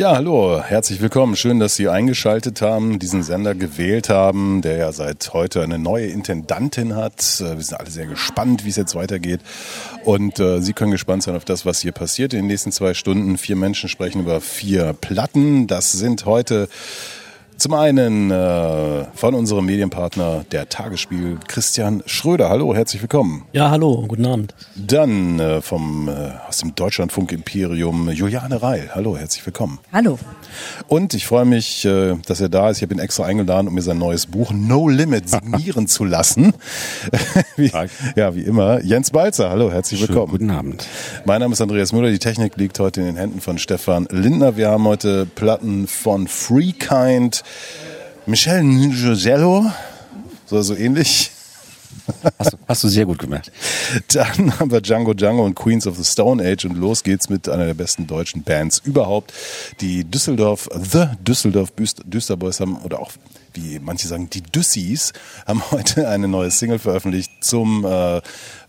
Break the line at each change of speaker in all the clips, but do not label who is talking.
Ja, hallo, herzlich willkommen. Schön, dass Sie eingeschaltet haben, diesen Sender gewählt haben, der ja seit heute eine neue Intendantin hat. Äh, wir sind alle sehr gespannt, wie es jetzt weitergeht. Und äh, Sie können gespannt sein auf das, was hier passiert in den nächsten zwei Stunden. Vier Menschen sprechen über vier Platten. Das sind heute zum einen äh, von unserem Medienpartner der Tagesspiel Christian Schröder. Hallo, herzlich willkommen.
Ja, hallo, guten Abend.
Dann äh, vom äh, aus dem Deutschlandfunk Imperium Juliane Reil. Hallo, herzlich willkommen.
Hallo.
Und ich freue mich, äh, dass er da ist. Ich habe ihn extra eingeladen, um mir sein neues Buch No Limit signieren zu lassen. wie, ja, wie immer. Jens Balzer, hallo, herzlich willkommen.
Schönen guten Abend.
Mein Name ist Andreas Müller. Die Technik liegt heute in den Händen von Stefan Lindner. Wir haben heute Platten von Freekind, Michel Njogello, so, so ähnlich.
Hast du, hast du sehr gut gemacht.
Dann haben wir Django Django und Queens of the Stone Age und los geht's mit einer der besten deutschen Bands überhaupt. Die Düsseldorf, The Düsseldorf Düsterboys haben, oder auch wie manche sagen, die Düssis haben heute eine neue Single veröffentlicht zum äh,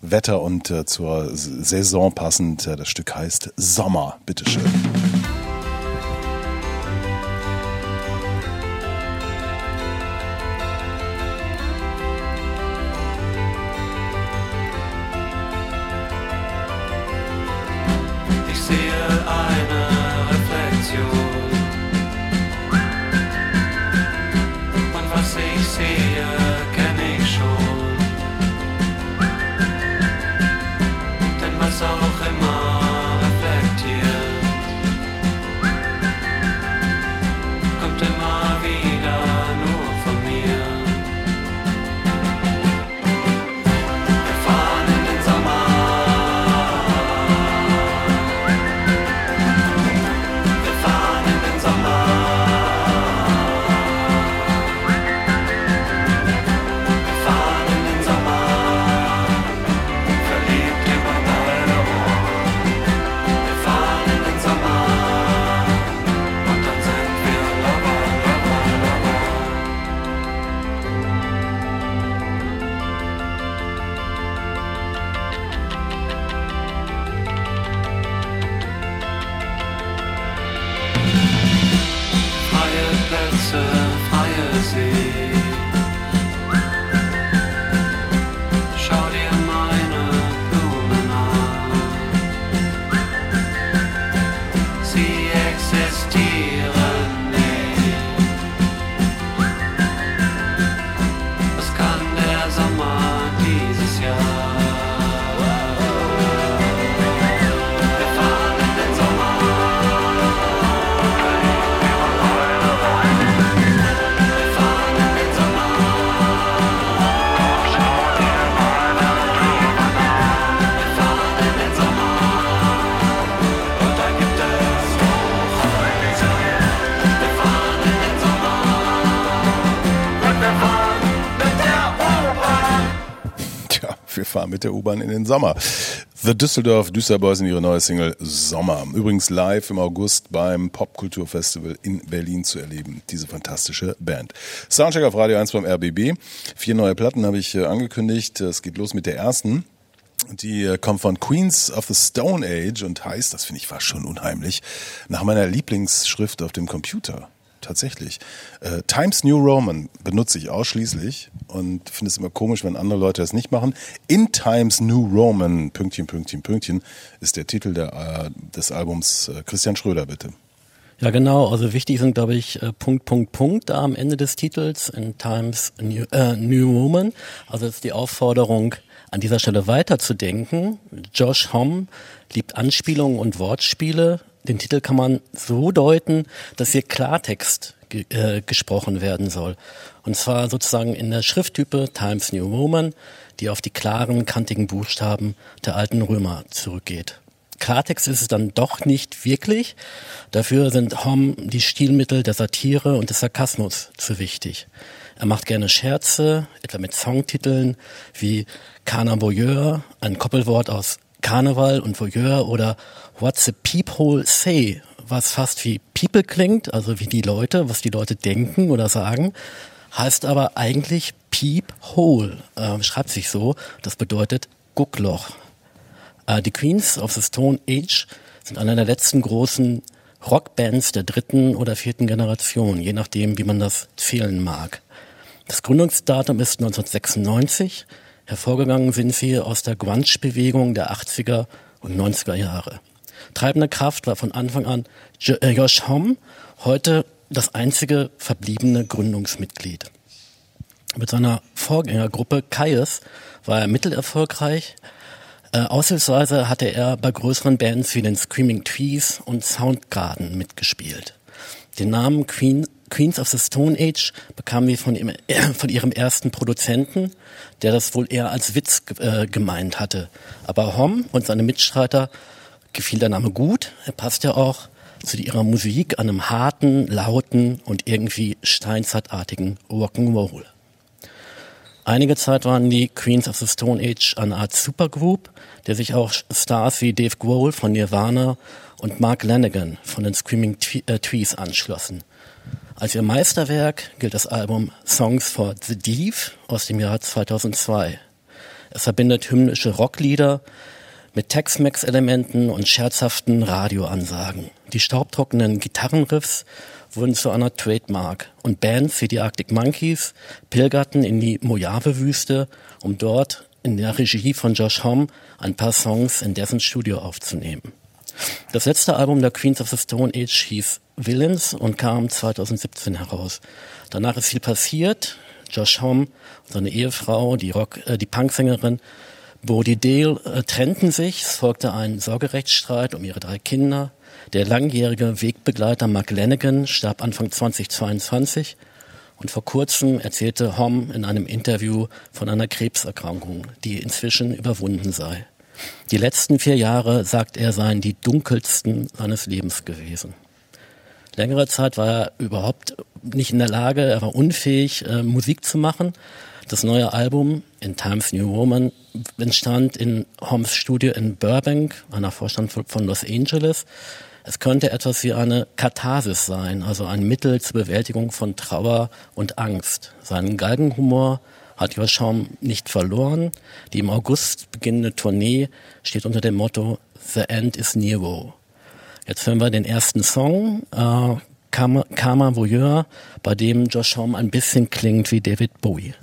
Wetter und äh, zur Saison passend. Das Stück heißt Sommer. Bitteschön.
Wir fahren mit der U-Bahn
in den Sommer. The Düsseldorf Düsterboys in ihre neue Single Sommer. Übrigens live im August beim Popkulturfestival in Berlin zu erleben. Diese fantastische Band. Soundcheck auf Radio 1 beim RBB. Vier neue Platten habe ich äh, angekündigt. Es geht los mit der ersten. Die äh, kommt von Queens of the Stone Age und heißt, das finde ich fast schon unheimlich, nach meiner Lieblingsschrift auf dem Computer. Tatsächlich. Äh, Times New Roman benutze ich ausschließlich und finde es immer komisch, wenn andere Leute das nicht machen. In Times New Roman, Pünktchen, Pünktchen, Pünktchen, ist der Titel der, äh, des Albums. Äh, Christian Schröder, bitte.
Ja, genau. Also wichtig sind, glaube ich, äh, Punkt, Punkt, Punkt da am Ende des Titels in Times New, äh, New Woman. Also ist die Aufforderung, an dieser Stelle weiterzudenken. Josh Homme liebt Anspielungen und Wortspiele. Den Titel kann man so deuten, dass hier Klartext ge äh, gesprochen werden soll. Und zwar sozusagen in der Schrifttype Times New Roman, die auf die klaren, kantigen Buchstaben der alten Römer zurückgeht. Klartext ist es dann doch nicht wirklich. Dafür sind Homm die Stilmittel der Satire und des Sarkasmus zu wichtig. Er macht gerne Scherze, etwa mit Songtiteln wie Carnavoyeur, ein Koppelwort aus Karneval und Voyeur oder What's the Peephole Say, was fast wie People klingt, also wie die Leute, was die Leute denken oder sagen, heißt aber eigentlich Peep Hole, äh, schreibt sich so, das bedeutet Guckloch. Äh, die Queens of the Stone Age sind einer der letzten großen Rockbands der dritten oder vierten Generation, je nachdem, wie man das zählen mag. Das Gründungsdatum ist 1996. Hervorgegangen sind sie aus der Grunge-Bewegung der 80er und 90er Jahre. Treibende Kraft war von Anfang an äh, Josh Homme, heute das einzige verbliebene Gründungsmitglied. Mit seiner Vorgängergruppe Kaius war er mittelerfolgreich. Äh, aushilfsweise hatte er bei größeren Bands wie den Screaming Trees und Soundgarden mitgespielt. Den Namen Queen, Queens of the Stone Age bekam sie von, ihm, von ihrem ersten Produzenten, der das wohl eher als Witz äh, gemeint hatte. Aber Hom und seine Mitstreiter gefiel der Name gut. Er passt ja auch zu ihrer Musik an einem harten, lauten und irgendwie steinzeitartigen Rock'n'Roll. Einige Zeit waren die Queens of the Stone Age eine Art Supergroup, der sich auch Stars wie Dave Grohl von Nirvana und Mark Lanigan von den Screaming Twe- äh, Trees anschlossen. Als ihr Meisterwerk gilt das Album Songs for the Deaf aus dem Jahr 2002. Es verbindet hymnische Rocklieder mit Tex-Mex-Elementen und scherzhaften Radioansagen. Die staubtrockenen Gitarrenriffs wurden zu einer Trademark und Bands wie die Arctic Monkeys pilgerten in die Mojave-Wüste, um dort in der Regie von Josh Homme ein paar Songs in dessen Studio aufzunehmen. Das letzte Album der Queens of the Stone Age hieß Villains und kam 2017 heraus. Danach ist viel passiert. Josh Homme seine Ehefrau, die Rock, äh, die Punksängerin Bodie Dale äh, trennten sich. Es folgte ein Sorgerechtsstreit um ihre drei Kinder. Der langjährige Wegbegleiter Mark Lanigan starb Anfang 2022 und vor kurzem erzählte Homme in einem Interview von einer Krebserkrankung, die inzwischen überwunden sei. Die letzten vier Jahre, sagt er, seien die dunkelsten seines Lebens gewesen. Längere Zeit war er überhaupt nicht in der Lage, er war unfähig, äh, Musik zu machen. Das neue Album In Times New Woman entstand in Holmes Studio in Burbank, einer Vorstand von Los Angeles. Es könnte etwas wie eine Katharsis sein, also ein Mittel zur Bewältigung von Trauer und Angst. Seinen Galgenhumor hat Joscham nicht verloren. Die im August beginnende Tournee steht unter dem Motto The End is Nero. Jetzt hören wir den ersten Song, äh, Karma, Voyeur, bei dem Josh Homme ein bisschen klingt wie David Bowie.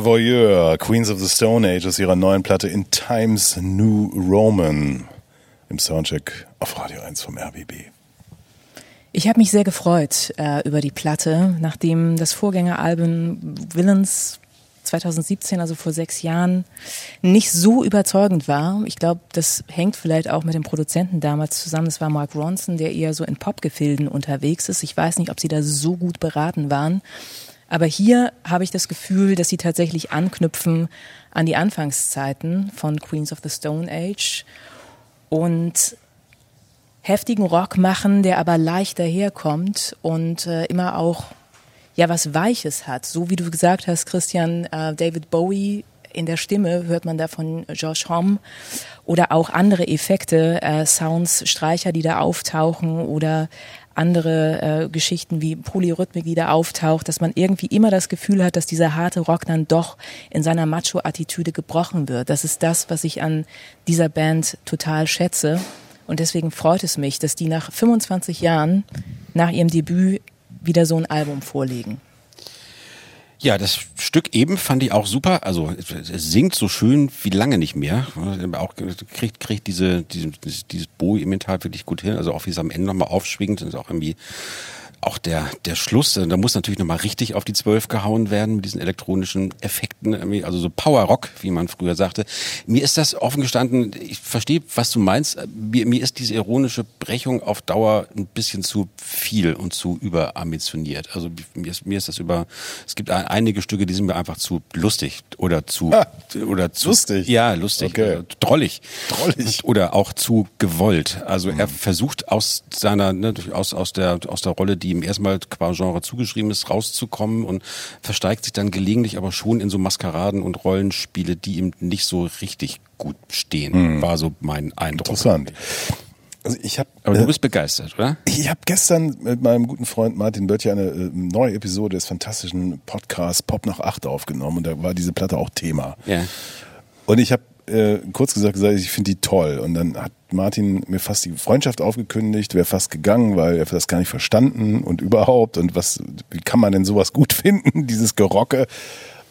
Carnavoyeur, Queens of the Stone Age aus ihrer neuen Platte In Times New Roman im Soundcheck auf Radio 1 vom RBB.
Ich habe mich sehr gefreut äh, über die Platte, nachdem das Vorgängeralbum Villains 2017, also vor sechs Jahren, nicht so überzeugend war. Ich glaube, das hängt vielleicht auch mit dem Produzenten damals zusammen. Das war Mark Ronson, der eher so in Popgefilden unterwegs ist. Ich weiß nicht, ob sie da so gut beraten waren. Aber hier habe ich das Gefühl, dass sie tatsächlich anknüpfen an die Anfangszeiten von Queens of the Stone Age und heftigen Rock machen, der aber leicht daherkommt und äh, immer auch ja was Weiches hat. So wie du gesagt hast, Christian, äh, David Bowie in der Stimme hört man da von Josh Homme oder auch andere Effekte, äh, Sounds, Streicher, die da auftauchen oder andere äh, Geschichten wie Polyrhythmik, die da auftaucht, dass man irgendwie immer das Gefühl hat, dass dieser harte Rock dann doch in seiner Macho-Attitüde gebrochen wird. Das ist das, was ich an dieser Band total schätze. Und deswegen freut es mich, dass die nach 25 Jahren nach ihrem Debüt wieder so ein Album vorlegen.
Ja, das Stück eben fand ich auch super. Also es, singt so schön wie lange nicht mehr. Auch kriegt kriegt diese, diese dieses Bowie-Inventar wirklich gut hin. Also auch wie es am Ende nochmal aufschwingt, ist auch irgendwie auch der, der Schluss, da muss natürlich nochmal richtig auf die Zwölf gehauen werden mit diesen elektronischen Effekten, also so Power Rock, wie man früher sagte. Mir ist das offen gestanden, ich verstehe, was du meinst, mir, mir ist diese ironische Brechung auf Dauer ein bisschen zu viel und zu überambitioniert. Also mir ist, mir ist das über, es gibt ein, einige Stücke, die sind mir einfach zu lustig oder zu,
Ah,
oder zu,
lustig?
Ja, lustig,
Okay.
äh, drollig.
Drollig.
Oder auch zu gewollt. Also er
Mhm.
versucht aus seiner, ne, aus, aus der, aus der Rolle, die ihm erstmal qua Genre zugeschrieben ist, rauszukommen und versteigt sich dann gelegentlich aber schon in so Maskeraden und Rollenspiele, die ihm nicht so richtig gut stehen, war so mein Eindruck.
Mhm. Interessant. Also ich habe
Aber du bist begeistert, oder?
Ich habe gestern mit meinem guten Freund Martin Böttcher eine äh, neue Episode des fantastischen Podcasts Pop nach acht aufgenommen und da war diese Platte auch Thema.
Ja.
Und ich habe äh, kurz gesagt, gesagt ich finde die toll. Und dann hat Martin mir fast die Freundschaft aufgekündigt, wäre fast gegangen, weil er das gar nicht verstanden und überhaupt und was, wie kann man denn sowas gut finden, dieses Gerocke.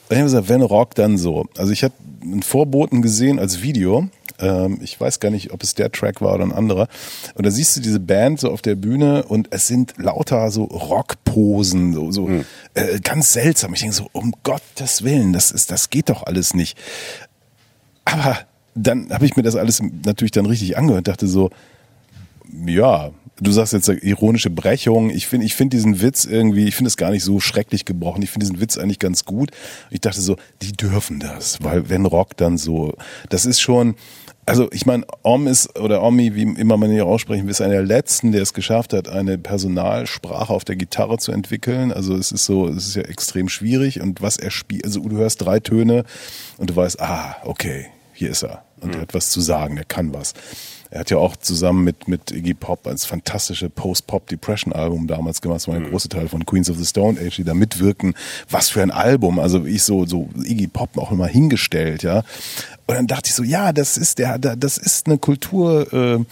Und ich habe gesagt, wenn Rock, dann so. Also ich habe einen Vorboten gesehen als Video. Ähm, ich weiß gar nicht, ob es der Track war oder ein anderer. Und da siehst du diese Band so auf der Bühne und es sind lauter so Rockposen, so, so äh, ganz seltsam. Ich denke so, um Gottes Willen, das ist, das geht doch alles nicht. Aber dann habe ich mir das alles natürlich dann richtig angehört, dachte so, ja, du sagst jetzt ironische Brechung. Ich finde, ich finde diesen Witz irgendwie, ich finde es gar nicht so schrecklich gebrochen. Ich finde diesen Witz eigentlich ganz gut. Ich dachte so, die dürfen das, weil wenn Rock dann so, das ist schon, also ich meine, Om ist oder Omi, wie immer man hier aussprechen will, ist einer der letzten, der es geschafft hat, eine Personalsprache auf der Gitarre zu entwickeln. Also es ist so, es ist ja extrem schwierig und was er spielt, also du hörst drei Töne und du weißt, ah, okay, hier ist er und er hat was zu sagen, der kann was. Er hat ja auch zusammen mit, mit Iggy Pop als fantastische Post-Pop-Depression-Album damals gemacht. Das war ein großer Teil von Queens of the Stone Age, die da mitwirken. Was für ein Album. Also ich so, so Iggy Pop auch immer hingestellt, ja. Und dann dachte ich so, ja, das ist der, das ist eine Kultur, äh,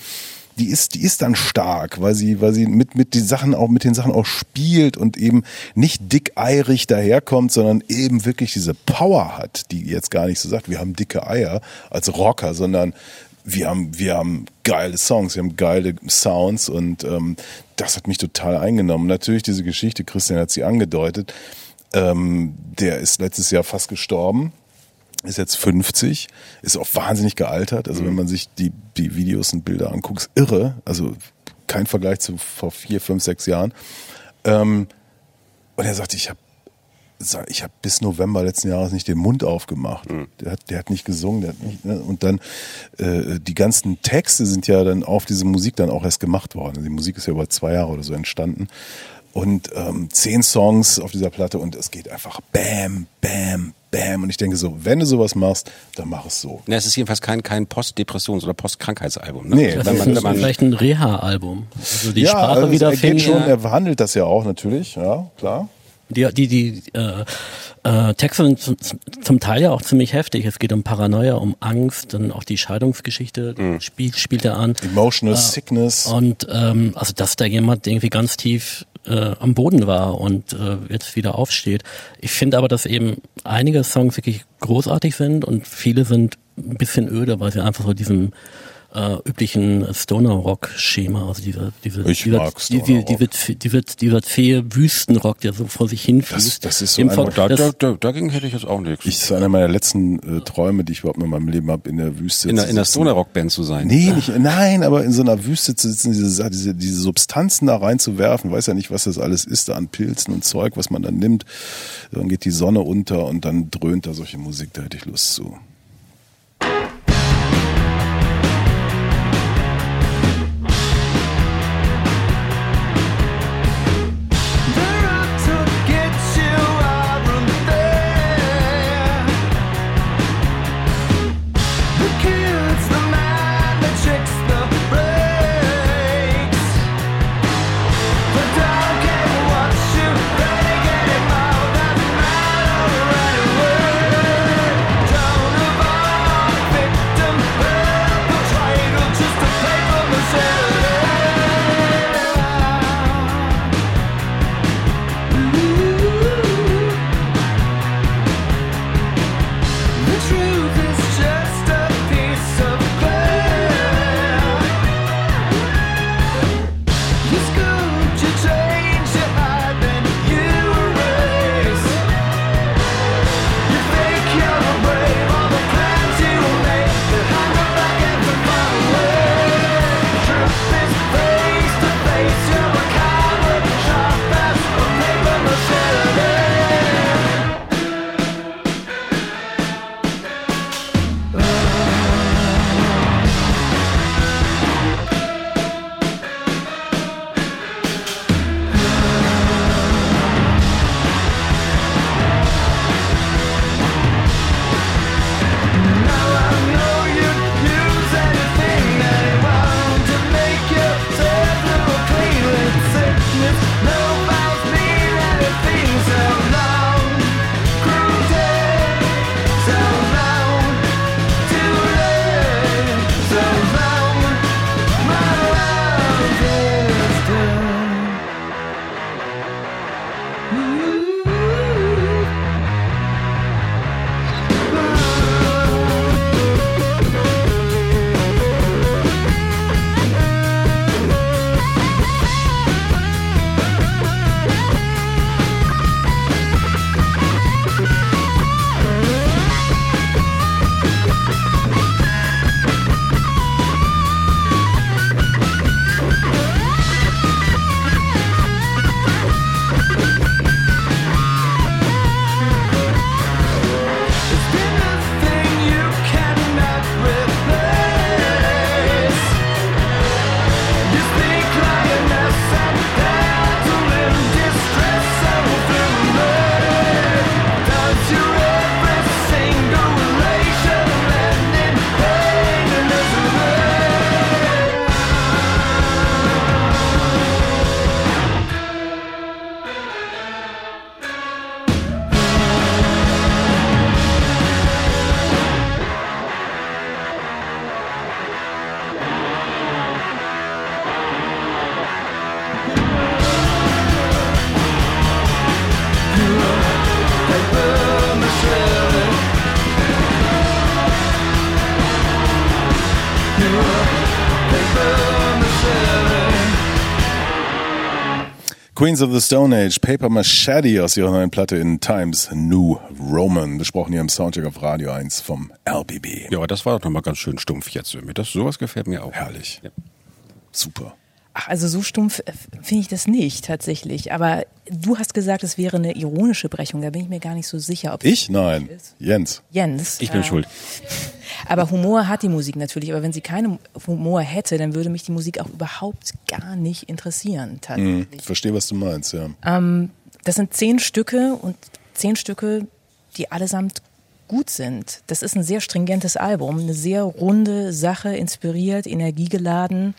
die ist, die ist dann stark, weil sie, weil sie mit, mit die Sachen auch, mit den Sachen auch spielt und eben nicht dickeirig daherkommt, sondern eben wirklich diese Power hat, die jetzt gar nicht so sagt, wir haben dicke Eier als Rocker, sondern wir haben, wir haben geile Songs, wir haben geile Sounds und ähm, das hat mich total eingenommen. Natürlich diese Geschichte, Christian hat sie angedeutet, ähm, der ist letztes Jahr fast gestorben ist jetzt 50, ist auch wahnsinnig gealtert. Also wenn man sich die, die Videos und Bilder anguckt, ist irre. Also kein Vergleich zu vor vier, fünf, sechs Jahren. Ähm, und er sagt, ich habe ich habe bis November letzten Jahres nicht den Mund aufgemacht. Der, hat, der hat nicht gesungen, der hat nicht, ne? und dann äh, die ganzen Texte sind ja dann auf diese Musik dann auch erst gemacht worden. Die Musik ist ja über zwei Jahre oder so entstanden und ähm, zehn Songs auf dieser Platte und es geht einfach Bam, Bam, Bam und ich denke so, wenn du sowas machst, dann mach es so.
Ne, es ist jedenfalls kein, kein Post-Depressions- oder Post-Krankheitsalbum. Ne?
Nee,
Das
wenn
ist
man, wenn man,
vielleicht ein Reha-Album. Also die Sprache
also es- er schon,
ja.
er behandelt das ja auch natürlich, ja klar.
Die, die, die äh, äh, Texte sind zum, zum Teil ja auch ziemlich heftig. Es geht um Paranoia, um Angst, dann auch die Scheidungsgeschichte
Mhm.
spielt, spielt er an.
Emotional Sickness.
Und ähm, also dass da jemand irgendwie ganz tief äh, am Boden war und äh, jetzt wieder aufsteht. Ich finde aber, dass eben einige Songs wirklich großartig sind und viele sind ein bisschen öde, weil sie einfach so diesem äh, üblichen Stoner-Rock-Schema, also dieser, diese,
Ich
dieser,
mag
die- die-
Stoner-Rock.
dieser, dieser, dieser zähe Wüstenrock, der so vor sich hinfließt.
Das- das ist so ein-
Ver-
Da,
das-
da, da, dagegen hätte ich jetzt auch nichts.
Ich, das ist einer meiner letzten äh, Träume, die ich überhaupt in meinem Leben habe, in der Wüste
in der,
zu
in der. Stoner-Rock-Band zu sein.
Nee, nicht, nein, aber in so einer Wüste zu sitzen, diese, diese, diese Substanzen da reinzuwerfen, weiß ja nicht, was das alles ist, da an Pilzen und Zeug, was man dann nimmt. Dann geht die Sonne unter und dann dröhnt da solche Musik, da hätte ich Lust zu. Queens of the Stone Age, Paper Machete aus ihrer neuen Platte in Times New Roman, besprochen hier im Soundcheck auf Radio 1 vom LBB.
Ja, aber das war doch nochmal ganz schön stumpf jetzt. irgendwie. Das, sowas gefällt mir auch.
Herrlich.
Ja.
Super.
Ach, also so stumpf äh, finde ich das nicht tatsächlich. Aber du hast gesagt, es wäre eine ironische Brechung. Da bin ich mir gar nicht so sicher, ob es
Ich? Nein. Jens.
Jens.
Ich bin
äh,
schuld.
Aber Humor hat die Musik natürlich. Aber wenn sie keinen Humor hätte, dann würde mich die Musik auch überhaupt gar nicht interessieren.
Hm,
Tatsächlich.
ich verstehe, was du meinst, ja.
Das sind zehn Stücke und zehn Stücke, die allesamt gut sind. Das ist ein sehr stringentes Album, eine sehr runde Sache, inspiriert, energiegeladen.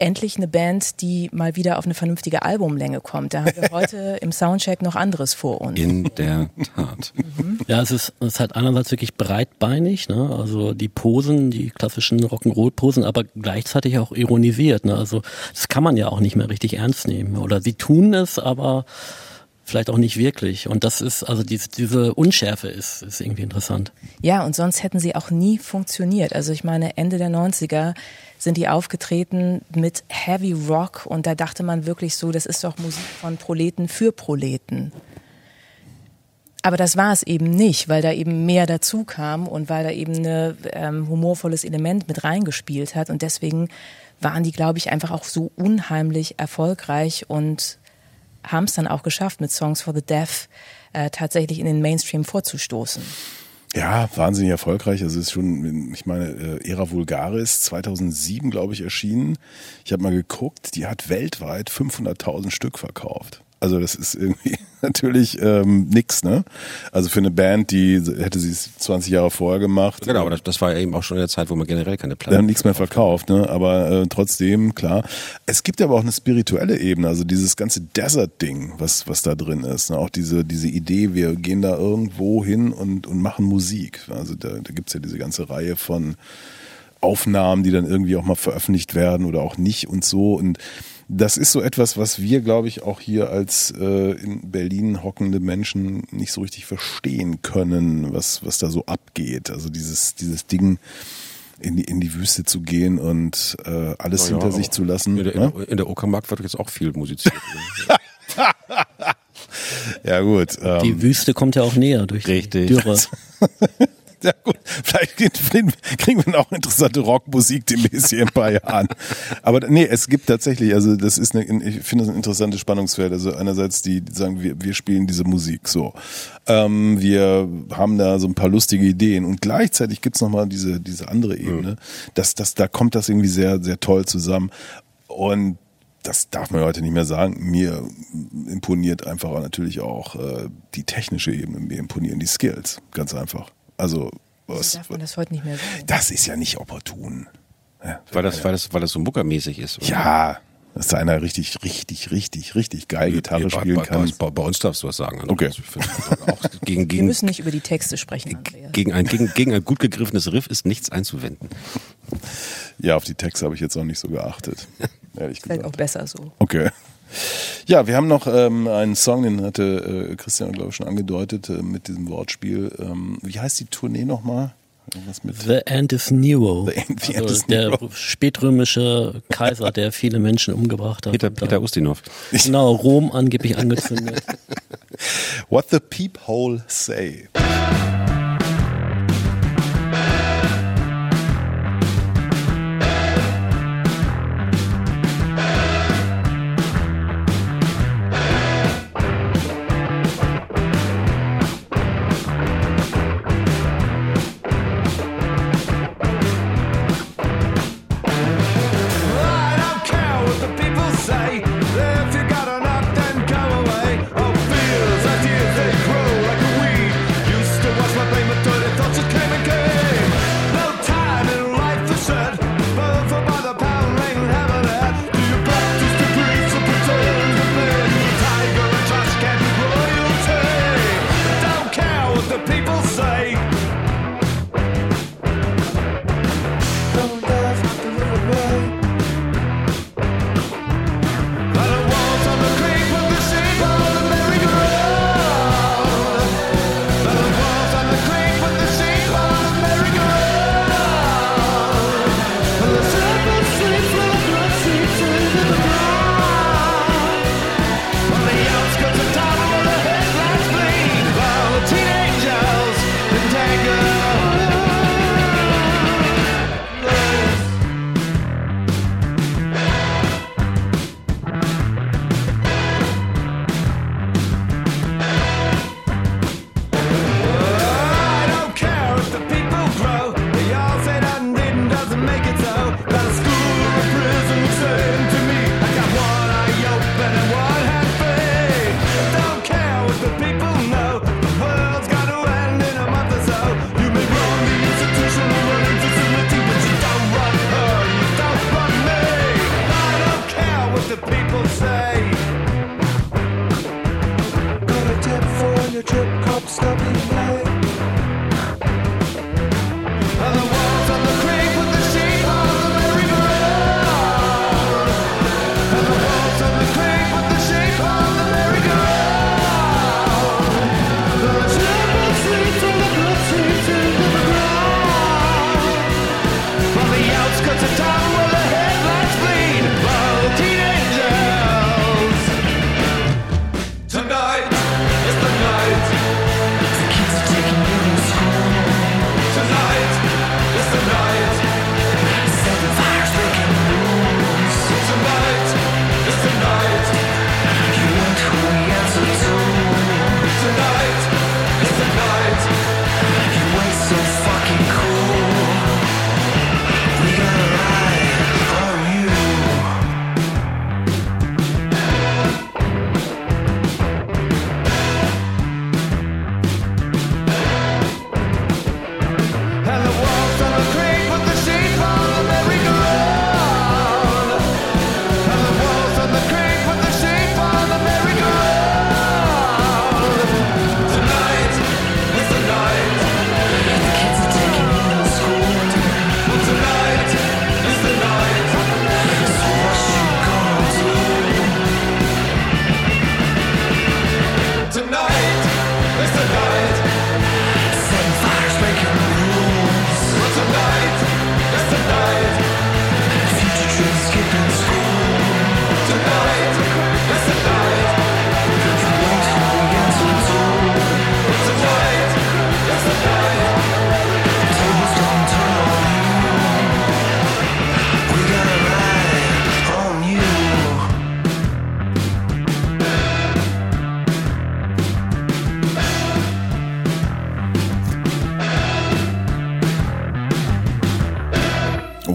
Endlich eine Band, die mal wieder auf eine vernünftige Albumlänge kommt. Da haben wir heute im Soundcheck noch anderes vor uns.
In der Tat.
Ja, es ist, es ist halt einerseits wirklich breitbeinig, ne? also die Posen, die klassischen Rock'n'Roll-Posen, aber gleichzeitig auch ironisiert. Ne? Also das kann man ja auch nicht mehr richtig ernst nehmen. Oder sie tun es, aber vielleicht auch nicht wirklich. Und das ist, also diese, diese Unschärfe ist, ist irgendwie interessant.
Ja, und sonst hätten sie auch nie funktioniert. Also ich meine, Ende der 90er sind die aufgetreten mit Heavy Rock und da dachte man wirklich so, das ist doch Musik von Proleten für Proleten. Aber das war es eben nicht, weil da eben mehr dazu kam und weil da eben ein ähm, humorvolles Element mit reingespielt hat. Und deswegen waren die, glaube ich, einfach auch so unheimlich erfolgreich und haben es dann auch geschafft, mit Songs for the Deaf äh, tatsächlich in den Mainstream vorzustoßen.
Ja, wahnsinnig erfolgreich. Also es ist schon, ich meine, äh, Era Vulgaris 2007, glaube ich, erschienen. Ich habe mal geguckt, die hat weltweit 500.000 Stück verkauft. Also das ist irgendwie natürlich ähm, nix, ne? Also für eine Band, die hätte sie es 20 Jahre vorher gemacht.
Genau, aber das, das war eben auch schon in der Zeit, wo man generell keine
Wir
Platten
haben nichts mehr verkauft, ne? aber äh, trotzdem, klar. Es gibt aber auch eine spirituelle Ebene, also dieses ganze Desert-Ding, was, was da drin ist. Ne? Auch diese, diese Idee, wir gehen da irgendwo hin und, und machen Musik. Also da, da gibt's ja diese ganze Reihe von Aufnahmen, die dann irgendwie auch mal veröffentlicht werden oder auch nicht und so. Und das ist so etwas, was wir, glaube ich, auch hier als äh, in Berlin hockende Menschen nicht so richtig verstehen können, was, was da so abgeht. Also dieses, dieses Ding, in die, in die Wüste zu gehen und äh, alles
Ja,
hinter sich zu lassen.
In der,
ne?
in der Uckermark wird jetzt auch viel musiziert.
Ja gut. Ähm,
Die Wüste kommt ja auch näher durch
Richtig.
die Dürre.
ja gut, vielleicht kriegen wir auch interessante Rockmusik demnächst hier in ein paar Jahren. Aber nee, es gibt tatsächlich, also das ist eine, ich finde das ein interessantes Spannungsfeld. Also einerseits die, die sagen, wir, wir spielen diese Musik so. Ähm, wir haben da so ein paar lustige Ideen und gleichzeitig gibt's noch nochmal diese, diese andere Ebene. Das, das, da kommt das irgendwie sehr, sehr toll zusammen. Und das darf man heute nicht mehr sagen. Mir imponiert einfach natürlich auch äh, die technische Ebene, mir imponieren die Skills, ganz einfach. Also was,
Darf man das heute nicht mehr sagen?
das ist ja nicht opportun. Ja,
weil, das, weil, das, weil das so muckermäßig ist. oder?
ja, dass da einer richtig, richtig, richtig, richtig geil Gitarre
bei,
spielen
bei,
kann.
Bei, bei uns darfst du was sagen.
Okay.
Also finde, auch gegen,
Wir
gegen,
müssen nicht über die Texte sprechen, Andreas.
gegen, ein, gegen, gegen ein gut gegriffenes Riff ist nichts einzuwenden.
Ja, auf die Texte habe ich jetzt auch nicht so geachtet. Ehrlich
Vielleicht auch besser so.
Okay. Ja, wir haben noch ähm, einen Song, den hatte äh, Christian, glaube ich, schon angedeutet, äh, mit diesem Wortspiel. Ähm, wie heißt die Tournee nochmal?
The End is Nero.
The End- the End
also
is
der
Nero.
spätrömische Kaiser, der viele Menschen umgebracht hat.
Peter, Peter Ustinov.
Genau, Rom angeblich angezündet.
What the Peephole Say.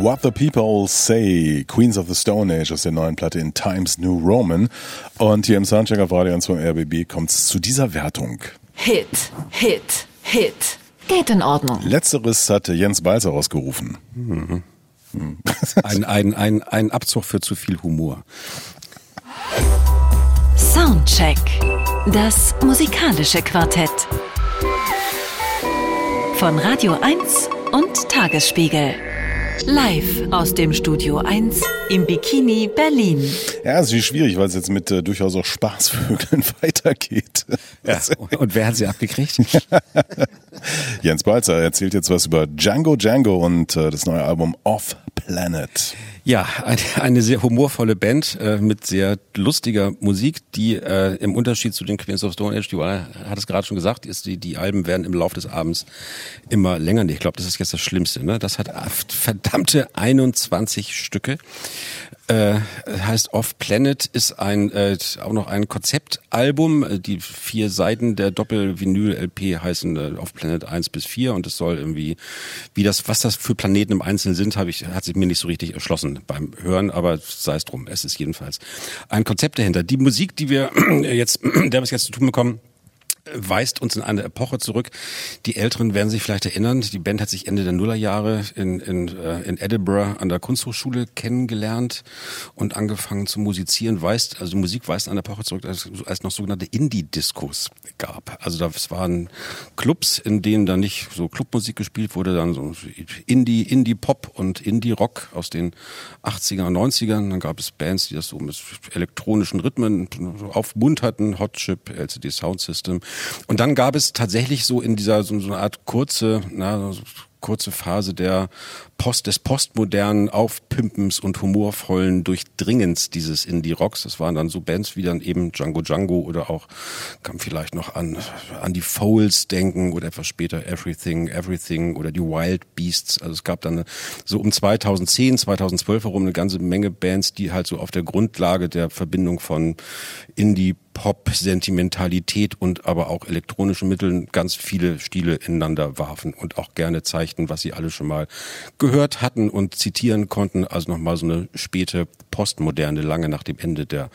What the People Say,
Queens of the Stone Age aus der neuen Platte in Times New Roman. Und hier im Soundcheck auf Radio 1 vom RBB kommt es zu dieser Wertung.
Hit, Hit, Hit. Geht in Ordnung.
Letzteres hatte Jens Balzer ausgerufen.
Ein, ein, ein, ein Abzug für zu viel Humor.
Soundcheck. Das musikalische Quartett. Von Radio 1 und Tagesspiegel. Live aus dem Studio 1 im Bikini Berlin.
Ja, es ist schwierig, weil es jetzt mit äh, durchaus auch Spaßvögeln weitergeht.
Ja. Und wer hat sie abgekriegt?
Jens Balzer erzählt jetzt was über Django Django und äh, das neue Album Off Planet.
Ja, eine, eine sehr humorvolle Band äh, mit sehr lustiger Musik, die äh, im Unterschied zu den Queens of Stone Age, war, hat es gerade schon gesagt, ist die, die Alben werden im Laufe des Abends immer länger. Ich glaube, das ist jetzt das Schlimmste. Ne? Das hat verdammte 21 Stücke. Äh, heißt Off Planet ist ein äh, auch noch ein Konzeptalbum. Äh, Die vier Seiten der Doppel-Vinyl-LP heißen äh, Off Planet 1 bis 4 und es soll irgendwie, wie das, was das für Planeten im Einzelnen sind, habe ich, hat sich mir nicht so richtig erschlossen beim Hören, aber sei es drum. Es ist jedenfalls ein Konzept dahinter. Die Musik, die wir jetzt, der wir jetzt zu tun bekommen, weist uns in eine Epoche zurück. Die Älteren werden sich vielleicht erinnern, die Band hat sich Ende der Nullerjahre in, in, äh, in Edinburgh an der Kunsthochschule kennengelernt und angefangen zu musizieren. Weist, also Musik weist an eine Epoche zurück, als, als noch sogenannte Indie-Discos gab. Also das waren Clubs, in denen dann nicht so Clubmusik gespielt wurde, dann so Indie, Indie-Pop und Indie-Rock aus den 80er und 90ern. Dann gab es Bands, die das so mit elektronischen Rhythmen aufmunterten, Hot Chip, LCD Sound System. Und dann gab es tatsächlich so in dieser so, so eine Art kurze, na, so kurze Phase der Post des postmodernen Aufpimpens und humorvollen Durchdringens dieses Indie-Rocks. Das waren dann so Bands wie dann eben Django Django oder auch kann vielleicht noch an an die Foles denken oder etwas später Everything Everything oder die Wild Beasts. Also es gab dann so um 2010, 2012 herum eine ganze Menge Bands, die halt so auf der Grundlage der Verbindung von Indie Pop, Sentimentalität und aber auch elektronischen Mitteln ganz viele Stile ineinander warfen und auch gerne zeigten, was sie alle schon mal gehört hatten und zitieren konnten. Also nochmal so eine späte Postmoderne, lange nach dem Ende der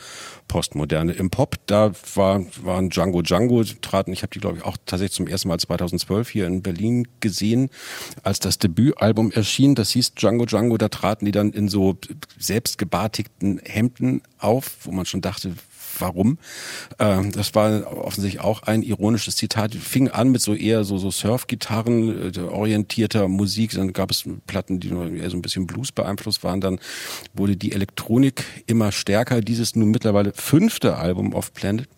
Postmoderne im Pop. Da war, waren Django Django traten, ich habe die glaube ich auch tatsächlich zum ersten Mal 2012 hier in Berlin gesehen, als das Debütalbum erschien. Das hieß Django Django, da traten die dann in so selbstgebartigten Hemden auf, wo man schon dachte, warum. Ähm, das war offensichtlich auch ein ironisches Zitat. Fing an mit so eher so, so Surf-Gitarren äh, orientierter Musik. Dann gab es Platten, die nur eher so ein bisschen Blues beeinflusst waren. Dann wurde die Elektronik immer stärker. Dieses nun mittlerweile fünfte Album of Planet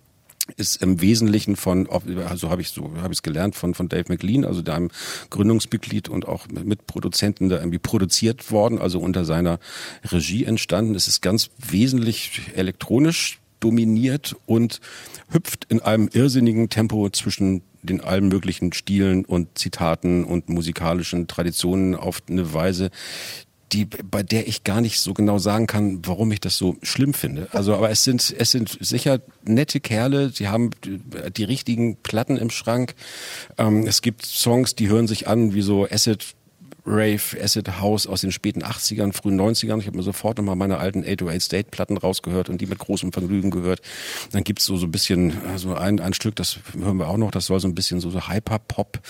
ist im Wesentlichen von, also habe ich so habe ich es gelernt von von Dave McLean, also deinem Gründungsmitglied und auch Mitproduzenten da irgendwie produziert worden, also unter seiner Regie entstanden. Es ist ganz wesentlich elektronisch dominiert und hüpft in einem irrsinnigen Tempo zwischen den allen möglichen Stilen und Zitaten und musikalischen Traditionen auf eine Weise, die, bei der ich gar nicht so genau sagen kann, warum ich das so schlimm finde. Also, aber es sind, es sind sicher nette Kerle, sie haben die, richtigen Platten im Schrank. Ähm, es gibt Songs, die hören sich an wie so Acid Rave, Acid House aus den späten 80ern, frühen 90ern. Ich habe mir sofort nochmal meine alten 808 State Platten rausgehört und die mit großem Vergnügen gehört. Dann gibt's so so ein bisschen, so ein, ein Stück, das hören wir auch noch, das soll so ein bisschen so, so Hyper-Pop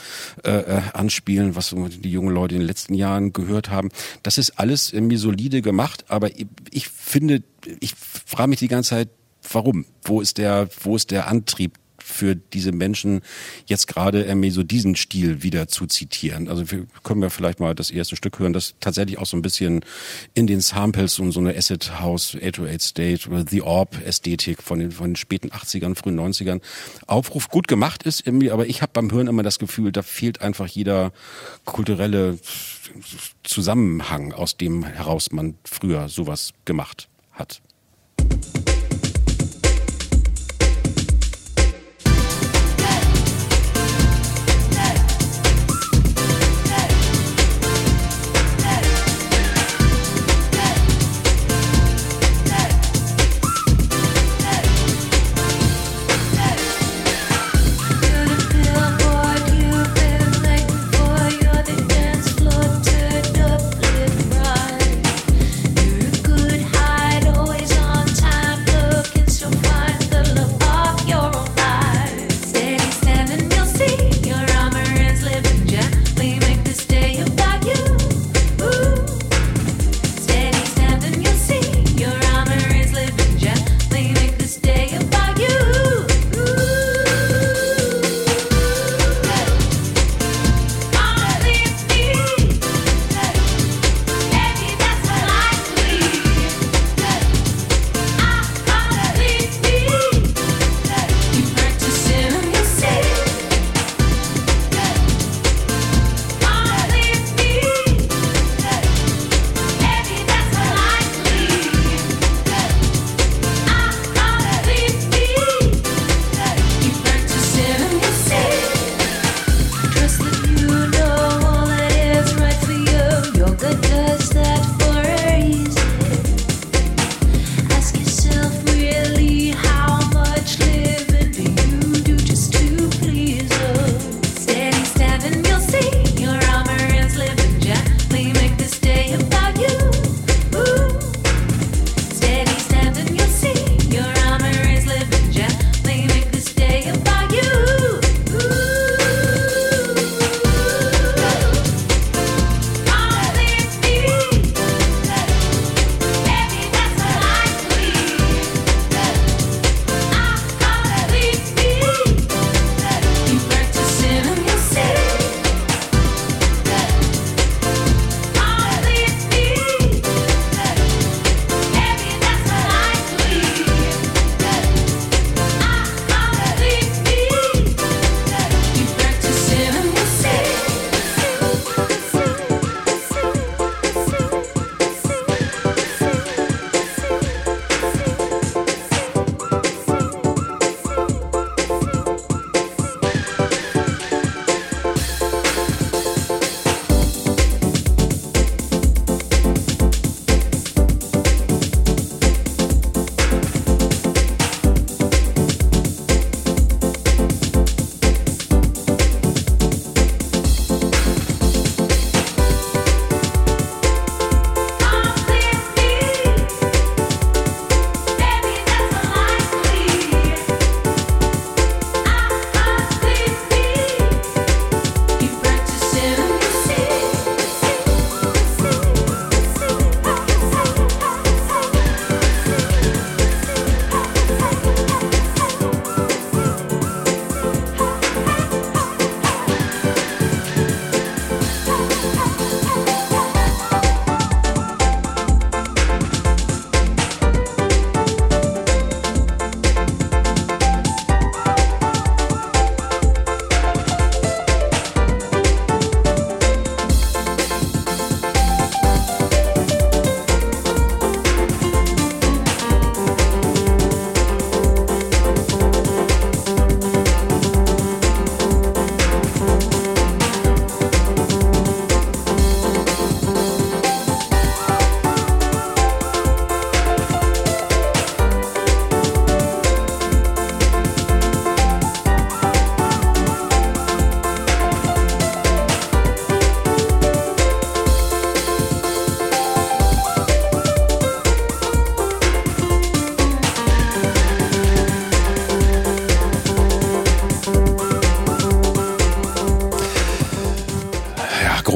äh, äh, anspielen, was die jungen Leute in den letzten Jahren gehört haben. Das ist alles irgendwie solide gemacht, aber ich, ich finde, ich frage mich die ganze Zeit, warum? Wo ist der, wo ist der Antrieb für diese Menschen jetzt gerade irgendwie so diesen Stil wieder zu zitieren. Also wir können ja vielleicht mal das erste Stück hören, das tatsächlich auch so ein bisschen in den Samples und so eine Acid House 808 State oder The Orb Ästhetik von den, von den späten 80ern, frühen 90ern Aufruf gut gemacht ist irgendwie, aber ich habe beim Hören immer das Gefühl, da fehlt einfach jeder kulturelle Zusammenhang, aus dem heraus man früher sowas gemacht hat.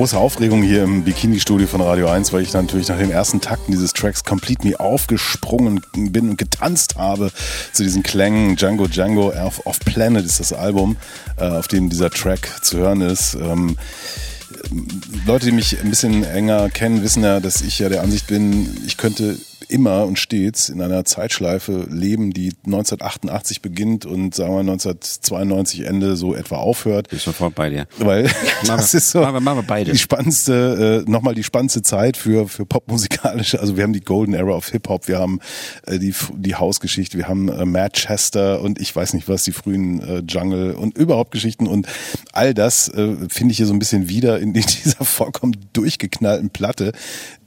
Große Aufregung hier im Bikini-Studio von Radio 1, weil ich natürlich nach den ersten Takten dieses Tracks Complete Me aufgesprungen bin und getanzt habe zu diesen Klängen. Django Django Off, Off Planet ist das Album, äh, auf dem dieser Track zu hören ist. Ähm, Leute, die mich ein bisschen enger kennen, wissen ja, dass ich ja der Ansicht bin, ich könnte immer und stets in einer Zeitschleife leben, die 1988 beginnt und sagen wir 1992 Ende so etwa aufhört.
Bin sofort bei dir.
Weil das ist so
machen wir- machen wir beides.
die spannendste, äh, nochmal die spannendste Zeit für, für popmusikalische, also wir haben die Golden Era of Hip-Hop, wir haben äh, die, die Hausgeschichte, wir haben äh, Manchester und ich weiß nicht was, die frühen äh, Jungle und überhaupt Geschichten und all das äh, finde ich hier so ein bisschen wieder in dieser vollkommen durchgeknallten Platte,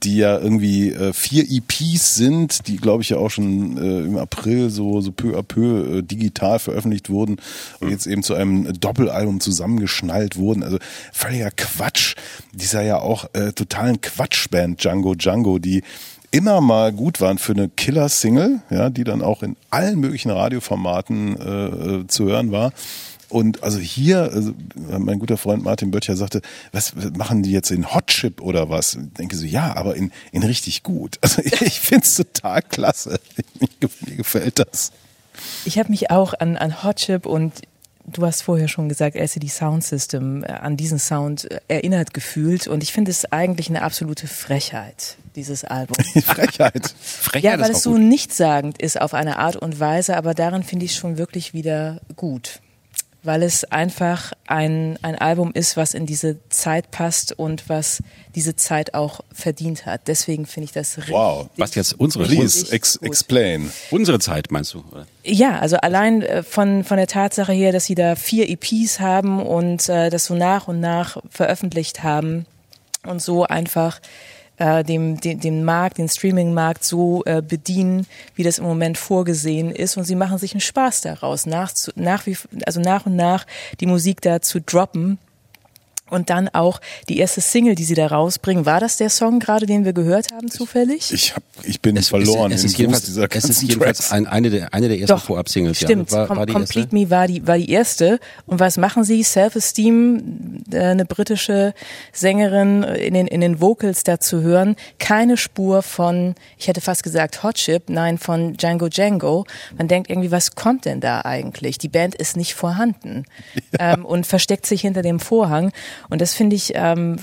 die ja irgendwie äh, vier EPs sind, die glaube ich ja auch schon äh, im April so, so peu à peu äh, digital veröffentlicht wurden und jetzt eben zu einem Doppelalbum zusammengeschnallt wurden. Also völliger Quatsch. Dieser ja auch äh, totalen Quatschband Django Django, die immer mal gut waren für eine Killer-Single, ja, die dann auch in allen möglichen Radioformaten äh, äh, zu hören war. Und also hier, also mein guter Freund Martin Böttcher sagte, was machen die jetzt in Hot Chip oder was? Ich denke so, ja, aber in, in richtig gut. Also ich finde es total klasse. Mir, mir gefällt das.
Ich habe mich auch an, an Hot Chip und du hast vorher schon gesagt, LCD Sound System, äh, an diesen Sound äh, erinnert gefühlt und ich finde es eigentlich eine absolute Frechheit, dieses Album.
Frechheit.
Frechheit
Ja, weil es so
gut.
nichtssagend ist auf eine Art und Weise, aber darin finde ich es schon wirklich wieder gut. Weil es einfach ein, ein Album ist, was in diese Zeit passt und was diese Zeit auch verdient hat. Deswegen finde ich das richtig.
Wow.
Was jetzt unsere,
Please, ex explain.
unsere Zeit meinst du? Oder?
Ja, also allein äh, von, von der Tatsache her, dass sie da vier EPs haben und äh, das so nach und nach veröffentlicht haben und so einfach äh, dem, dem, dem Markt, den Streaming-Markt so äh, bedienen, wie das im Moment vorgesehen ist. Und sie machen sich einen Spaß daraus, nach, nach, wie, also nach und nach die Musik da zu droppen. Und dann auch die erste Single, die sie da rausbringen. War das der Song gerade, den wir gehört haben, zufällig?
Ich, hab, ich bin
Es
verloren
ist, es
im
ist jedenfalls,
dieser
es
ganzen
ist jedenfalls
Tracks.
ein, eine, der, eine der ersten
Doch,
Vorab-Singles.
Stimmt,
Ja. War,
Com
war die
Complete
erste?
Me war die, war die erste. Und was machen sie? Self-Esteem, äh, eine britische Sängerin äh, in den, in den Vocals da zu hören. Keine Spur von, ich hätte fast gesagt Hot Chip, nein, von Django Django. Man denkt irgendwie, was kommt denn da eigentlich? Die Band ist nicht vorhanden ähm, und versteckt sich hinter dem Vorhang. Und das finde ich, ähm,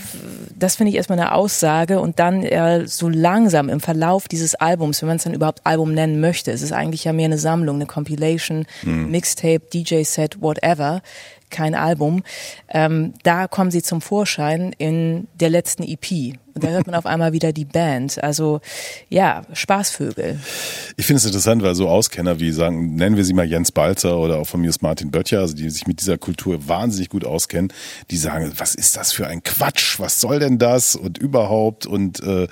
das finde ich erstmal eine Aussage. Und dann äh, so langsam im Verlauf dieses Albums, wenn man es dann überhaupt Album nennen möchte, es ist eigentlich ja mehr eine Sammlung, eine Compilation, Mixtape, DJ-Set, whatever, kein Album. Ähm, da kommen sie zum Vorschein in der letzten EP. Und da hört man auf einmal wieder die Band. Also ja, Spaßvögel.
Ich finde es interessant, weil so Auskenner wie sagen, nennen wir sie mal Jens Balzer oder auch von mir ist Martin Böttcher, also die sich mit dieser Kultur wahnsinnig gut auskennen, die sagen, was ist das für ein Quatsch? Was soll denn das? Und überhaupt und äh,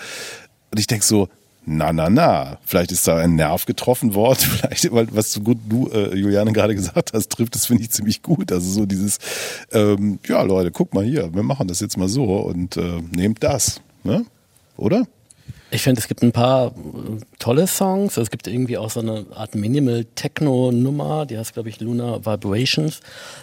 und ich denke so, na, na, na, vielleicht ist da ein Nerv getroffen worden, vielleicht, weil was so gut du, äh, Juliane, gerade gesagt hast, trifft das, finde ich, ziemlich gut. Also so dieses, ähm, ja Leute, guck mal hier, wir machen das jetzt mal so und äh, nehmt das, ne? Oder?
Ich finde, es gibt ein paar äh, tolle Songs. Es gibt irgendwie auch so eine Art Minimal-Techno-Nummer, die heißt, glaube ich, Lunar Vibrations,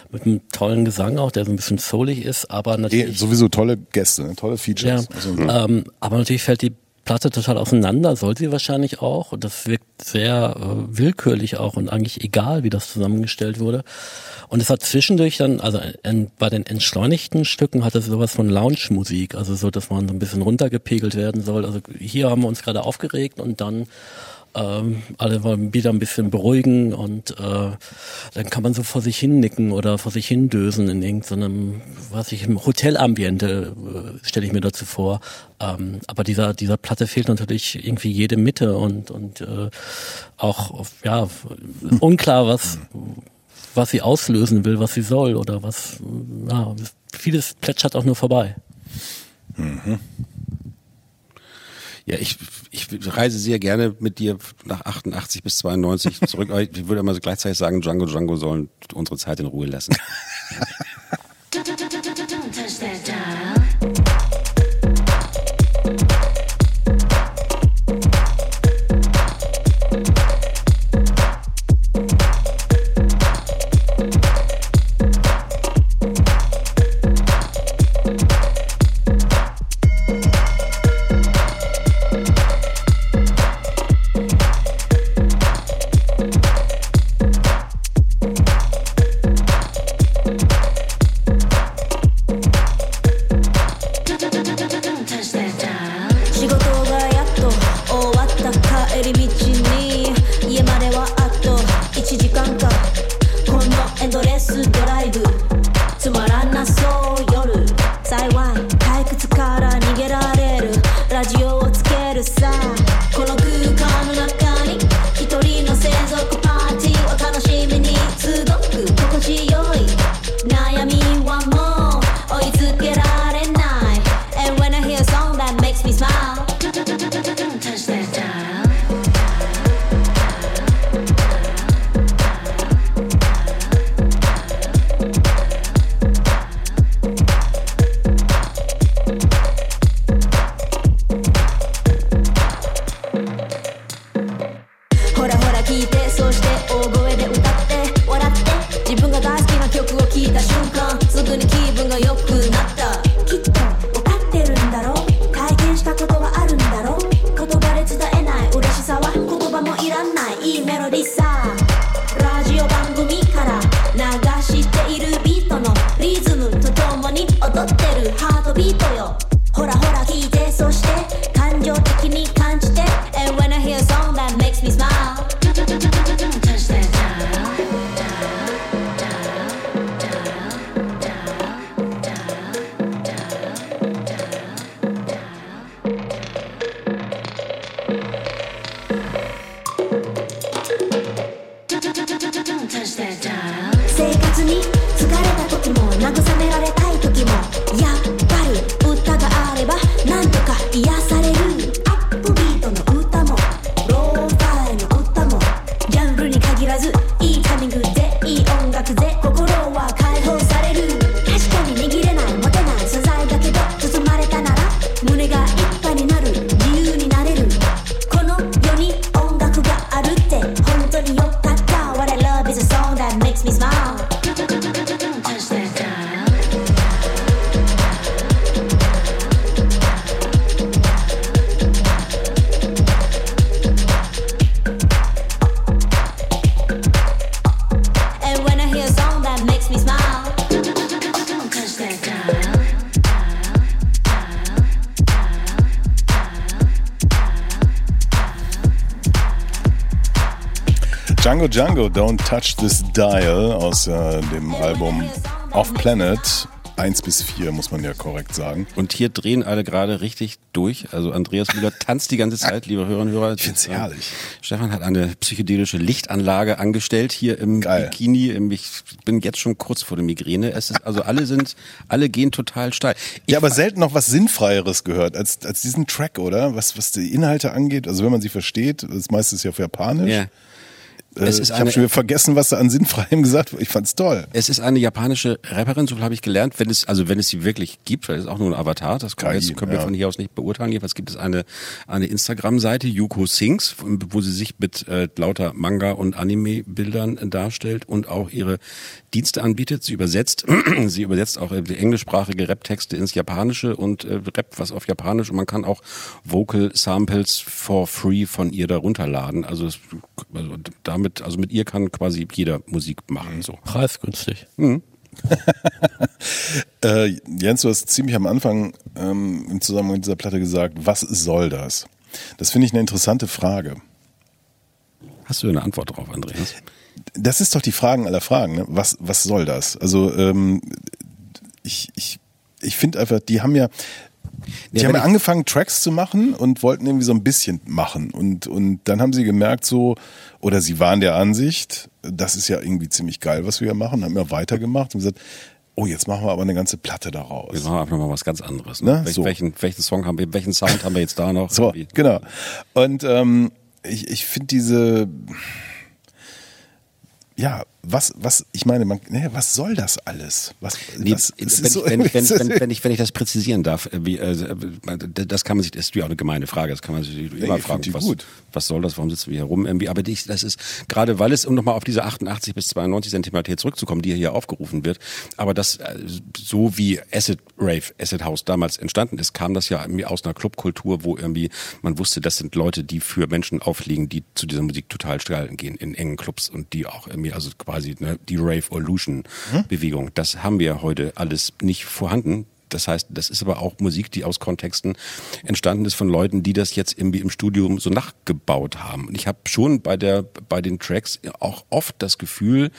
mit einem tollen Gesang auch, der so ein bisschen soulig ist, aber
Eh,
natürlich
sowieso tolle Gäste, ne? tolle
Ja,
Features. Also,
ähm, aber natürlich fällt die Platte total auseinander, soll sie wahrscheinlich auch. Und das wirkt sehr äh, willkürlich auch und eigentlich egal, wie das zusammengestellt wurde. Und es hat zwischendurch dann, also in, bei den entschleunigten Stücken hat es sowas von Lounge-Musik, also so, dass man so ein bisschen runtergepegelt werden soll. Also hier haben wir uns gerade aufgeregt und dann ähm, alle wollen wieder ein bisschen beruhigen und äh, dann kann man so vor sich hin nicken oder vor sich hin dösen in irgendeinem, was ich im Hotelambiente äh, stelle ich mir dazu vor. Ähm, aber dieser dieser Platte fehlt natürlich irgendwie jede Mitte und und äh, auch ja unklar was was sie auslösen will, was sie soll oder was ja vieles plätschert auch nur vorbei.
Ja, ich, ich reise sehr gerne mit dir nach 88 bis 92 zurück. Aber ich würde immer so gleichzeitig sagen, Django Django sollen unsere Zeit in Ruhe lassen.
Don't touch that dial.
Django Django, Don't Touch This Dial aus äh, dem Album Off Planet. 1 bis 4, muss man ja korrekt sagen.
Und hier drehen alle gerade richtig durch. Also Andreas Müller tanzt die ganze Zeit, liebe Hörerinnen und Hörer.
Ich find's herrlich.
Stefan hat eine psychedelische Lichtanlage angestellt hier im
Geil.
Bikini. Ich bin jetzt schon kurz vor der Migräne. Es ist, also alle sind, alle gehen total steil. Ich
Ja, aber selten noch was Sinnfreieres gehört als, als diesen Track, oder? Was, was die Inhalte angeht. Also wenn man sie versteht, das meiste ist ja auf Japanisch.
ja.
Äh,
Es ist
ich habe schon wieder vergessen, was da an Sinnfreiem gesagt wurde. Ich fand's toll.
Es ist eine japanische Rapperin, so viel habe ich gelernt, wenn es, also wenn es sie wirklich gibt, weil es ist auch nur ein Avatar, das können, wir
KI,
jetzt, können wir
ja.
von hier aus nicht beurteilen. Jedenfalls gibt es eine, eine Instagram-Seite, Yuko Sings, wo sie sich mit äh, lauter Manga- und Anime-Bildern äh, darstellt und auch ihre Dienste anbietet. Sie übersetzt, sie übersetzt auch äh, englischsprachige Rap-Texte ins Japanische und äh, Rap was auf Japanisch und man kann auch Vocal Samples for free von ihr da runterladen. Also, es, also damit, also mit ihr kann quasi jeder Musik machen, so.
Preisgünstig.
Äh, Jens, du hast ziemlich am Anfang ähm, im Zusammenhang mit dieser Platte gesagt, was soll das? Das finde ich eine interessante Frage.
Hast du eine Antwort drauf, Andreas?
Das ist doch die Fragen aller Fragen. Ne? Was, was soll das? Also ähm, ich, ich, ich finde einfach, die haben ja, die
Ja,
haben angefangen, Tracks zu machen und wollten irgendwie so ein bisschen machen. Und, und dann haben sie gemerkt, so, oder sie waren der Ansicht, das ist ja irgendwie ziemlich geil, was wir hier machen, haben ja weitergemacht und gesagt, oh, jetzt machen wir aber eine ganze Platte daraus.
Wir machen einfach mal was ganz anderes. Ne?
Ne? So.
welchen, welchen Song haben wir, welchen Sound haben wir jetzt da noch?
So,
Irgendwie?
genau. Und ähm, ich, ich finde diese, ja, was, was, ich meine, man, ne, was soll das alles? Was,
Nee,
was
wenn, ich,
so
wenn, ich, wenn, wenn, wenn, ich, wenn ich das präzisieren darf, äh, wie, äh, das kann man sich, das ist natürlich auch eine gemeine Frage, das kann man sich immer
ich
fragen, was,
gut.
was soll das, warum sitzen wir hier rum? Irgendwie, aber ich, das ist, gerade weil es, um nochmal auf diese 88 bis 92 Zentimeter zurückzukommen, die hier aufgerufen wird, aber das, äh, so wie Acid Rave, Acid House damals entstanden ist, kam das ja irgendwie aus einer Clubkultur, wo irgendwie man wusste, das sind Leute, die für Menschen aufliegen, die zu dieser Musik total steil gehen, in engen Clubs und die auch irgendwie, also quasi ne, die Rave-Olution-Bewegung. Das haben wir heute alles nicht vorhanden. Das heißt, das ist aber auch Musik, die aus Kontexten entstanden ist von Leuten, die das jetzt irgendwie im Studium so nachgebaut haben. Und ich habe schon bei der bei den Tracks auch oft das Gefühl,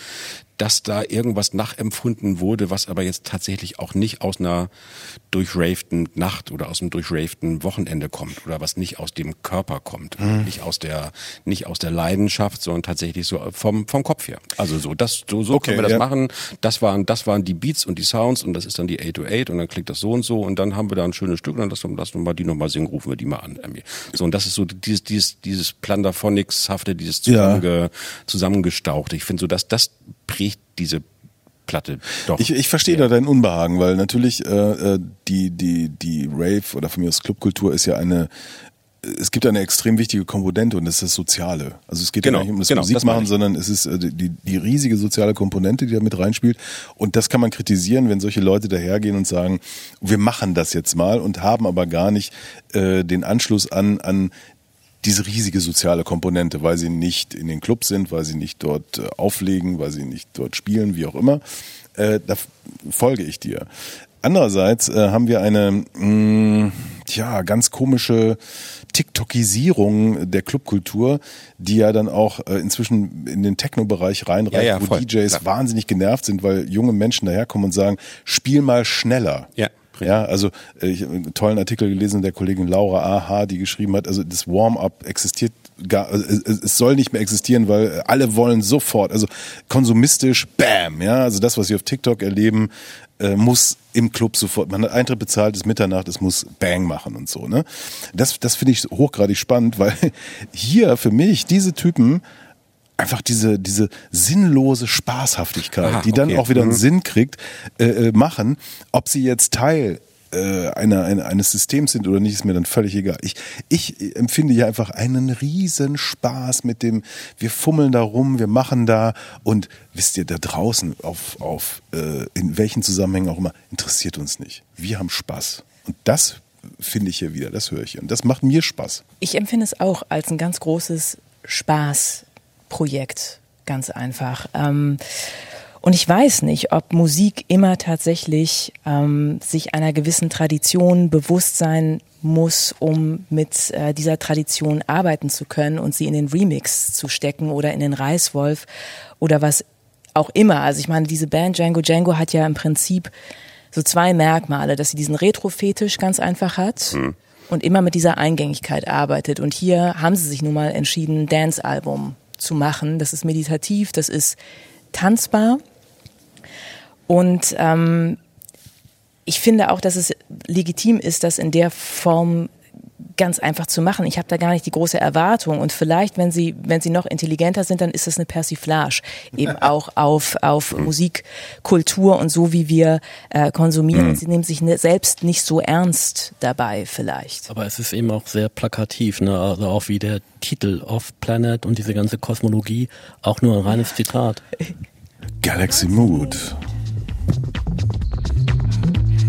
dass da irgendwas nachempfunden wurde, was aber jetzt tatsächlich auch nicht aus einer durchravten Nacht oder aus einem durchravten Wochenende kommt oder was nicht aus dem Körper kommt, nicht aus der nicht aus der Leidenschaft, sondern tatsächlich so vom vom Kopf her. Also so das so so
Okay,
können wir das
ja.
machen. Das waren das waren die Beats und die Sounds und das ist dann die 808 und dann klingt das so und so und dann haben wir da ein schönes Stück und dann lassen, lassen wir mal die nochmal singen, rufen wir die mal an. So und das ist so dieses dieses dieses Plandaphonics-hafte, dieses
Ja.
zusammenge, zusammengestauchte. Ich finde so, dass das prägt diese Platte doch.
Ich, ich verstehe da dein Unbehagen, weil natürlich äh, äh, die, die, die Rave oder von mir aus Clubkultur ist ja eine, es gibt eine extrem wichtige Komponente und das ist das Soziale. Also es geht
Genau,
ja nicht um das
genau,
Musikmachen, sondern es ist äh, die, die riesige soziale Komponente, die da mit reinspielt. Und das kann man kritisieren, wenn solche Leute dahergehen und sagen, wir machen das jetzt mal und haben aber gar nicht äh, den Anschluss an, an diese riesige soziale Komponente, weil sie nicht in den Clubs sind, weil sie nicht dort äh, auflegen, weil sie nicht dort spielen, wie auch immer. Äh, da folge ich dir. Andererseits äh, haben wir eine mh, tja, ganz komische TikTokisierung der Clubkultur, die ja dann auch äh, inzwischen in den Techno-Bereich reinreicht,
Ja, ja,
wo
voll,
DJs
klar.
wahnsinnig genervt sind, weil junge Menschen daherkommen und sagen, spiel mal schneller.
Ja.
Ja, also äh, ich habe einen tollen Artikel gelesen der Kollegin Laura Aha, die geschrieben hat, also das Warm-up existiert gar, also es, es soll nicht mehr existieren, weil alle wollen sofort, also konsumistisch, bam, ja, also das, was wir auf TikTok erleben, äh, muss im Club sofort, man hat Eintritt bezahlt, ist Mitternacht, es muss Bang machen und so, ne? Das, das finde ich hochgradig spannend, weil hier für mich diese Typen einfach diese, diese sinnlose Spaßhaftigkeit,
Aha,
die dann
okay.
auch wieder einen
Mhm.
Sinn kriegt, äh, äh, machen. Ob sie jetzt Teil äh, einer, einer, eines Systems sind oder nicht, ist mir dann völlig egal. Ich, ich empfinde hier einfach einen riesen Spaß mit dem, wir fummeln da rum, wir machen da und wisst ihr, da draußen auf, auf äh, in welchen Zusammenhängen auch immer, interessiert uns nicht. Wir haben Spaß. Und das finde ich hier wieder, das höre ich hier. Und das macht mir Spaß.
Ich empfinde es auch als ein ganz großes Spaßprojekt, ganz einfach. Ähm, und ich weiß nicht, ob Musik immer tatsächlich ähm, sich einer gewissen Tradition, Bewusstsein muss, um mit äh, dieser Tradition arbeiten zu können und sie in den Remix zu stecken oder in den Reißwolf oder was auch immer. Also ich meine, diese Band Django Django hat ja im Prinzip so zwei Merkmale, dass sie diesen Retro-Fetisch ganz einfach hat und immer mit dieser Eingängigkeit arbeitet. Und hier haben sie sich nun mal entschieden, Dance-Album zu machen. Das ist meditativ, das ist tanzbar. Und ähm, ich finde auch, dass es legitim ist, das in der Form ganz einfach zu machen. Ich habe da gar nicht die große Erwartung und vielleicht, wenn sie, wenn sie noch intelligenter sind, dann ist das eine Persiflage eben auch auf auf Musik, Kultur und so wie wir äh, konsumieren. Und sie nehmen sich ne, selbst nicht so ernst dabei vielleicht.
Aber es ist eben auch sehr plakativ, ne? also auch wie der Titel Off Planet und diese ganze Kosmologie, auch nur ein reines Zitat.
Galaxy Mood.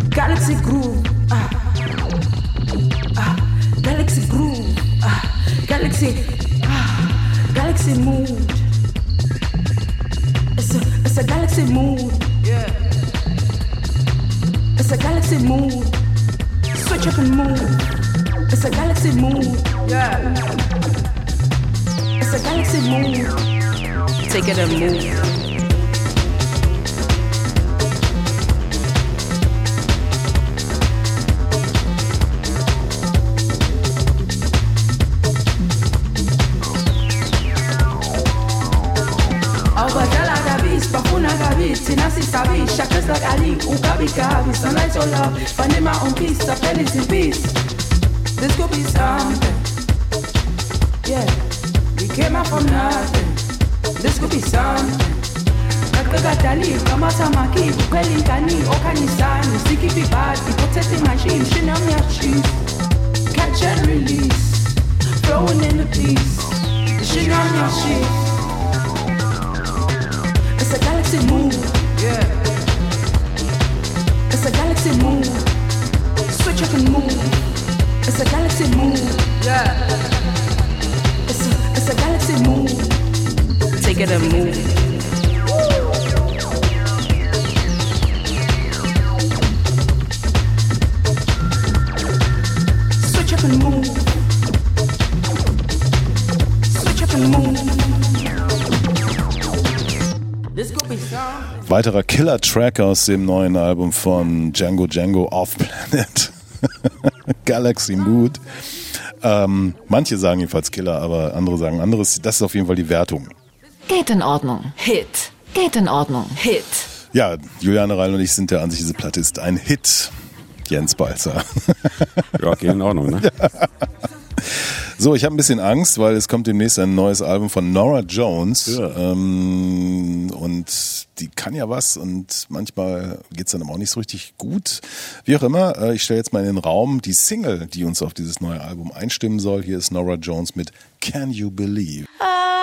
Galaxy Groove. Ah. Galaxy. Ah. Galaxy Mood. It's a, it's a galaxy mood. Yeah. It's a galaxy mood. Switch up and move. It's a galaxy mood. Yeah. It's a galaxy mood. Take it and move. Kabisi thina sisabisha Chris like Ali ugabi gabi sunlight your love Fanima on peace append it in peace This could be something Yeah. We came out from nothing. This could be something Kakakadali kamata maki kweli kani okanisani Sikipi badi protecting sheen Shinam ya cheese Catch and release. Flowing in the peace a galaxy moon. Yeah. It's a galaxy moon. Switch up and move. It's a galaxy moon. Yeah. It's a, it's a galaxy moon. Take it and move. Switch up and move. Switch up and move.
Weiterer Killer-Track aus dem neuen Album von Django Django Off Planet. Galaxy Mood. Ähm, manche sagen jedenfalls Killer, aber andere sagen anderes. Das ist auf jeden Fall die Wertung.
Geht in Ordnung. Hit. Geht in Ordnung. Hit.
Ja, Juliane Reil und ich sind der Ansicht, diese Platte ist ein Hit. Jens Balzer.
Ja, geht in Ordnung, ne?
So, ich habe ein bisschen Angst, weil es kommt demnächst ein neues Album von Nora Jones. Ähm, und die kann ja was und manchmal geht's dann aber auch nicht so richtig gut. Wie auch immer, äh, ich stelle jetzt mal in den Raum die Single, die uns auf dieses neue Album einstimmen soll. Hier ist Nora Jones mit Can You Believe?
Can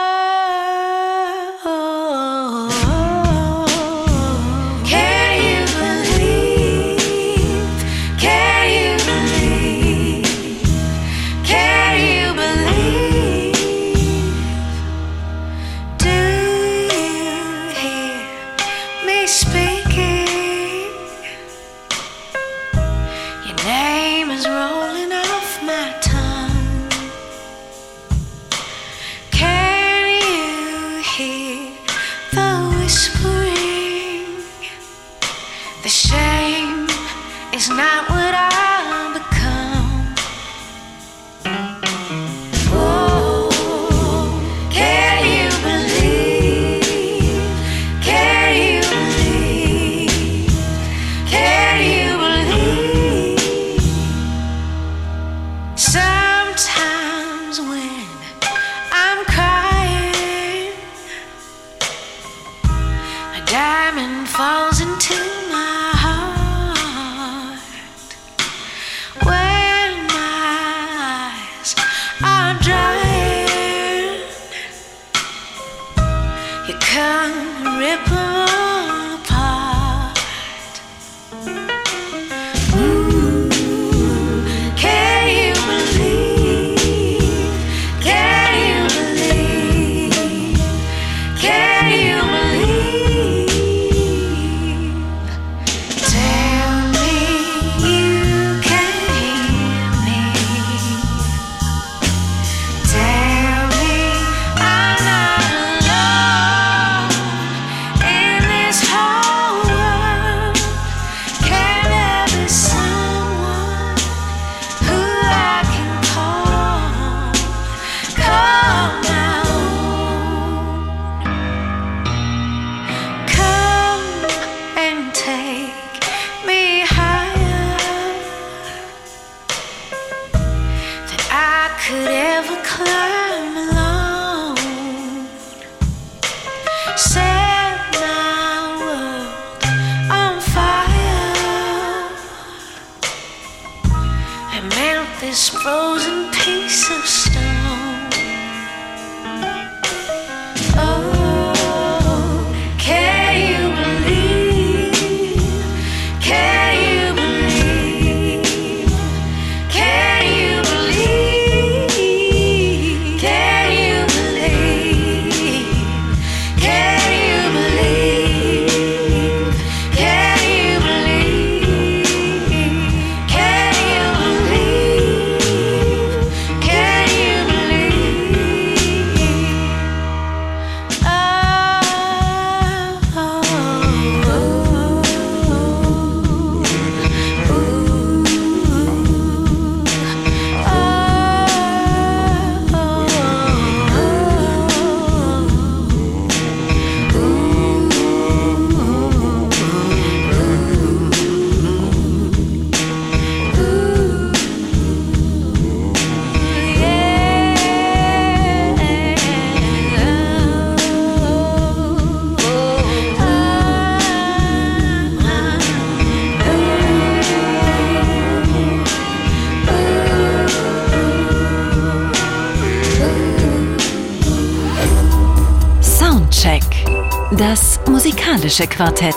Das musikalische Quartett.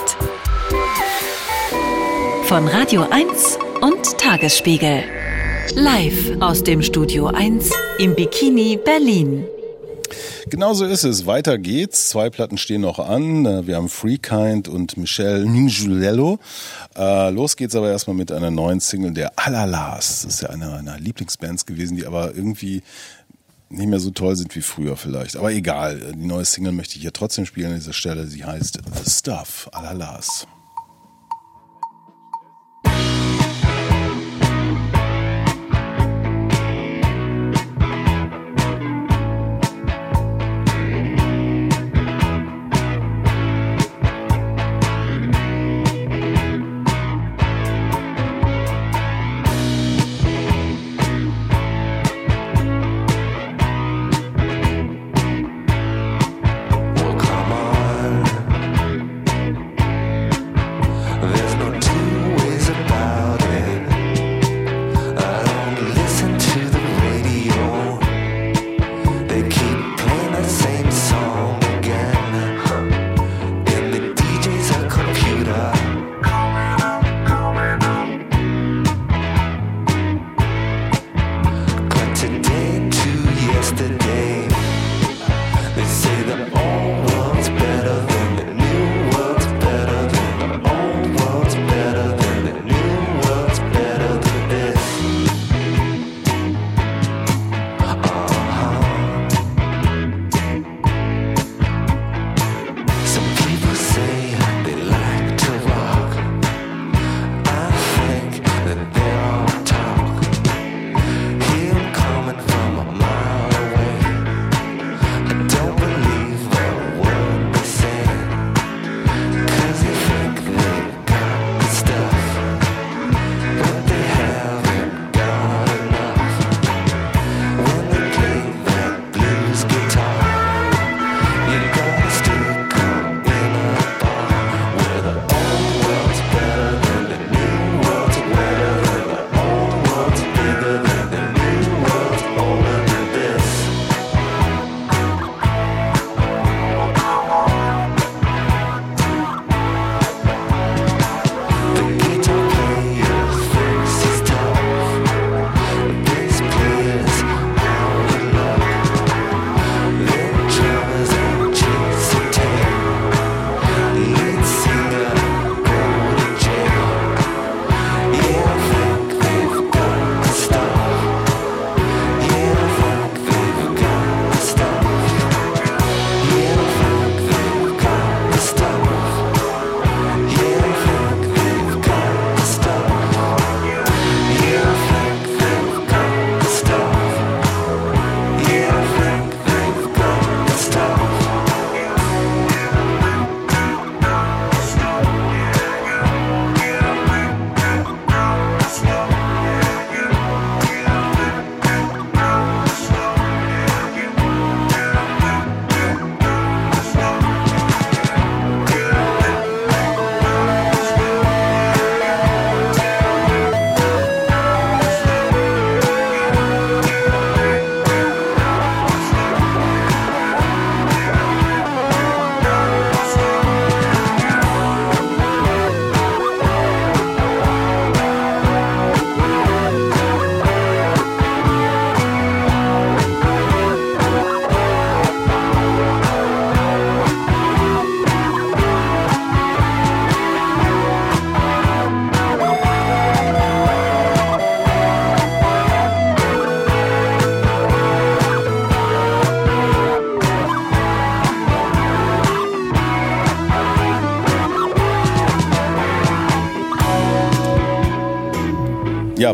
Von Radio 1 und Tagesspiegel. Live aus dem Studio 1 im Bikini Berlin.
Genau so ist es. Weiter geht's. Zwei Platten stehen noch an. Äh, Wir haben Freekind und Michelle Ninjulello. Äh, los geht's aber erstmal mit einer neuen Single der Alalas. Das ist ja eine meiner Lieblingsbands gewesen, die aber irgendwie nicht mehr so toll sind wie früher vielleicht. Aber egal. Die neue Single möchte ich hier trotzdem spielen an dieser Stelle. Sie heißt The Stuff. Alalas.
Well, come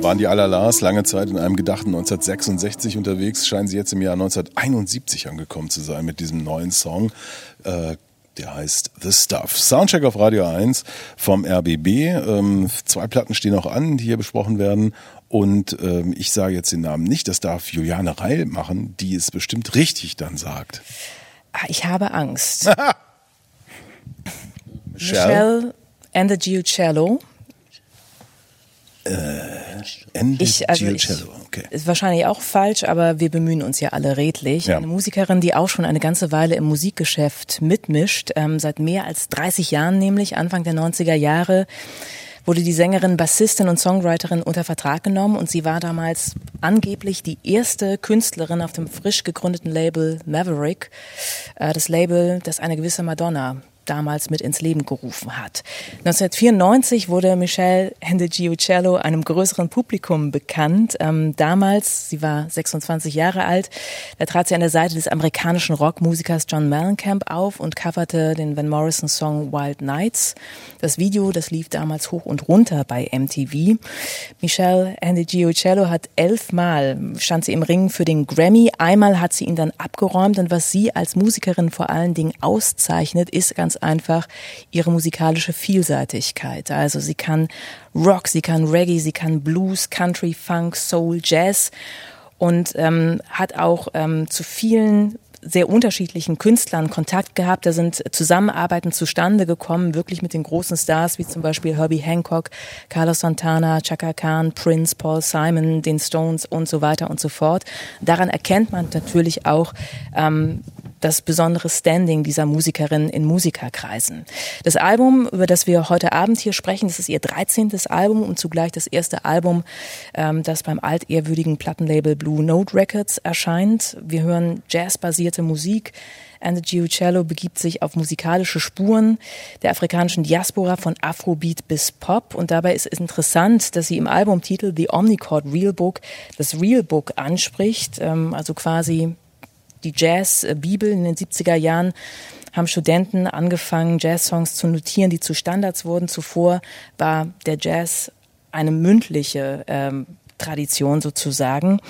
Waren die Alalas lange Zeit in einem gedachten 1966 unterwegs, scheinen sie jetzt im Jahr 1971 angekommen zu sein mit diesem neuen Song. Äh, der heißt The Stuff. Soundcheck auf Radio 1 vom RBB. Ähm, zwei Platten stehen auch an, die hier besprochen werden. Und ähm, ich sage jetzt den Namen nicht, das darf Juliane Reil machen, die es bestimmt richtig dann sagt.
Ah, Ich habe Angst.
Michelle?
Michelle and the Giucello.
Andy
Ich, also ich,
Giucello. Okay.
ist wahrscheinlich auch falsch, aber wir bemühen uns ja alle redlich.
Ja.
Eine Musikerin, die auch schon eine ganze Weile im Musikgeschäft mitmischt, ähm, seit mehr als 30 Jahren nämlich, Anfang der 90er Jahre, wurde die Sängerin, Bassistin und Songwriterin unter Vertrag genommen und sie war damals angeblich die erste Künstlerin auf dem frisch gegründeten Label Maverick, äh, das Label, das eine gewisse Madonna damals mit ins Leben gerufen hat. 1994 wurde Michelle Hendegiucello einem größeren Publikum bekannt. Ähm, damals, sie war 26 Jahre alt, da trat sie an der Seite des amerikanischen Rockmusikers John Mellencamp auf und coverte den Van Morrison Song Wild Nights. Das Video, das lief damals hoch und runter bei MTV. Michelle Hendegiucello hat elfmal stand sie im Ring für den Grammy. Einmal hat sie ihn dann abgeräumt und was sie als Musikerin vor allen Dingen auszeichnet, ist ganz einfach ihre musikalische Vielseitigkeit. Also sie kann Rock, sie kann Reggae, sie kann Blues, Country, Funk, Soul, Jazz und ähm, hat auch ähm, zu vielen sehr unterschiedlichen Künstlern Kontakt gehabt. Da sind Zusammenarbeiten zustande gekommen, wirklich mit den großen Stars wie zum Beispiel Herbie Hancock, Carlos Santana, Chaka Khan, Prince, Paul Simon, den Stones und so weiter und so fort. Daran erkennt man natürlich auch ähm, das besondere Standing dieser Musikerin in Musikerkreisen. Das Album, über das wir heute Abend hier sprechen, das ist ihr 13. Album und zugleich das erste Album, ähm, das beim altehrwürdigen Plattenlabel Blue Note Records erscheint. Wir hören jazzbasierte Musik. Andy Giucello begibt sich auf musikalische Spuren der afrikanischen Diaspora von Afrobeat bis Pop. Und dabei ist es interessant, dass sie im Albumtitel The Omnichord Real Book das Real Book anspricht, ähm, also quasi die Jazz-Bibel in den 70er Jahren haben Studenten angefangen, Jazz-Songs zu notieren, die zu Standards wurden. Zuvor war der Jazz eine mündliche ähm, Tradition sozusagen.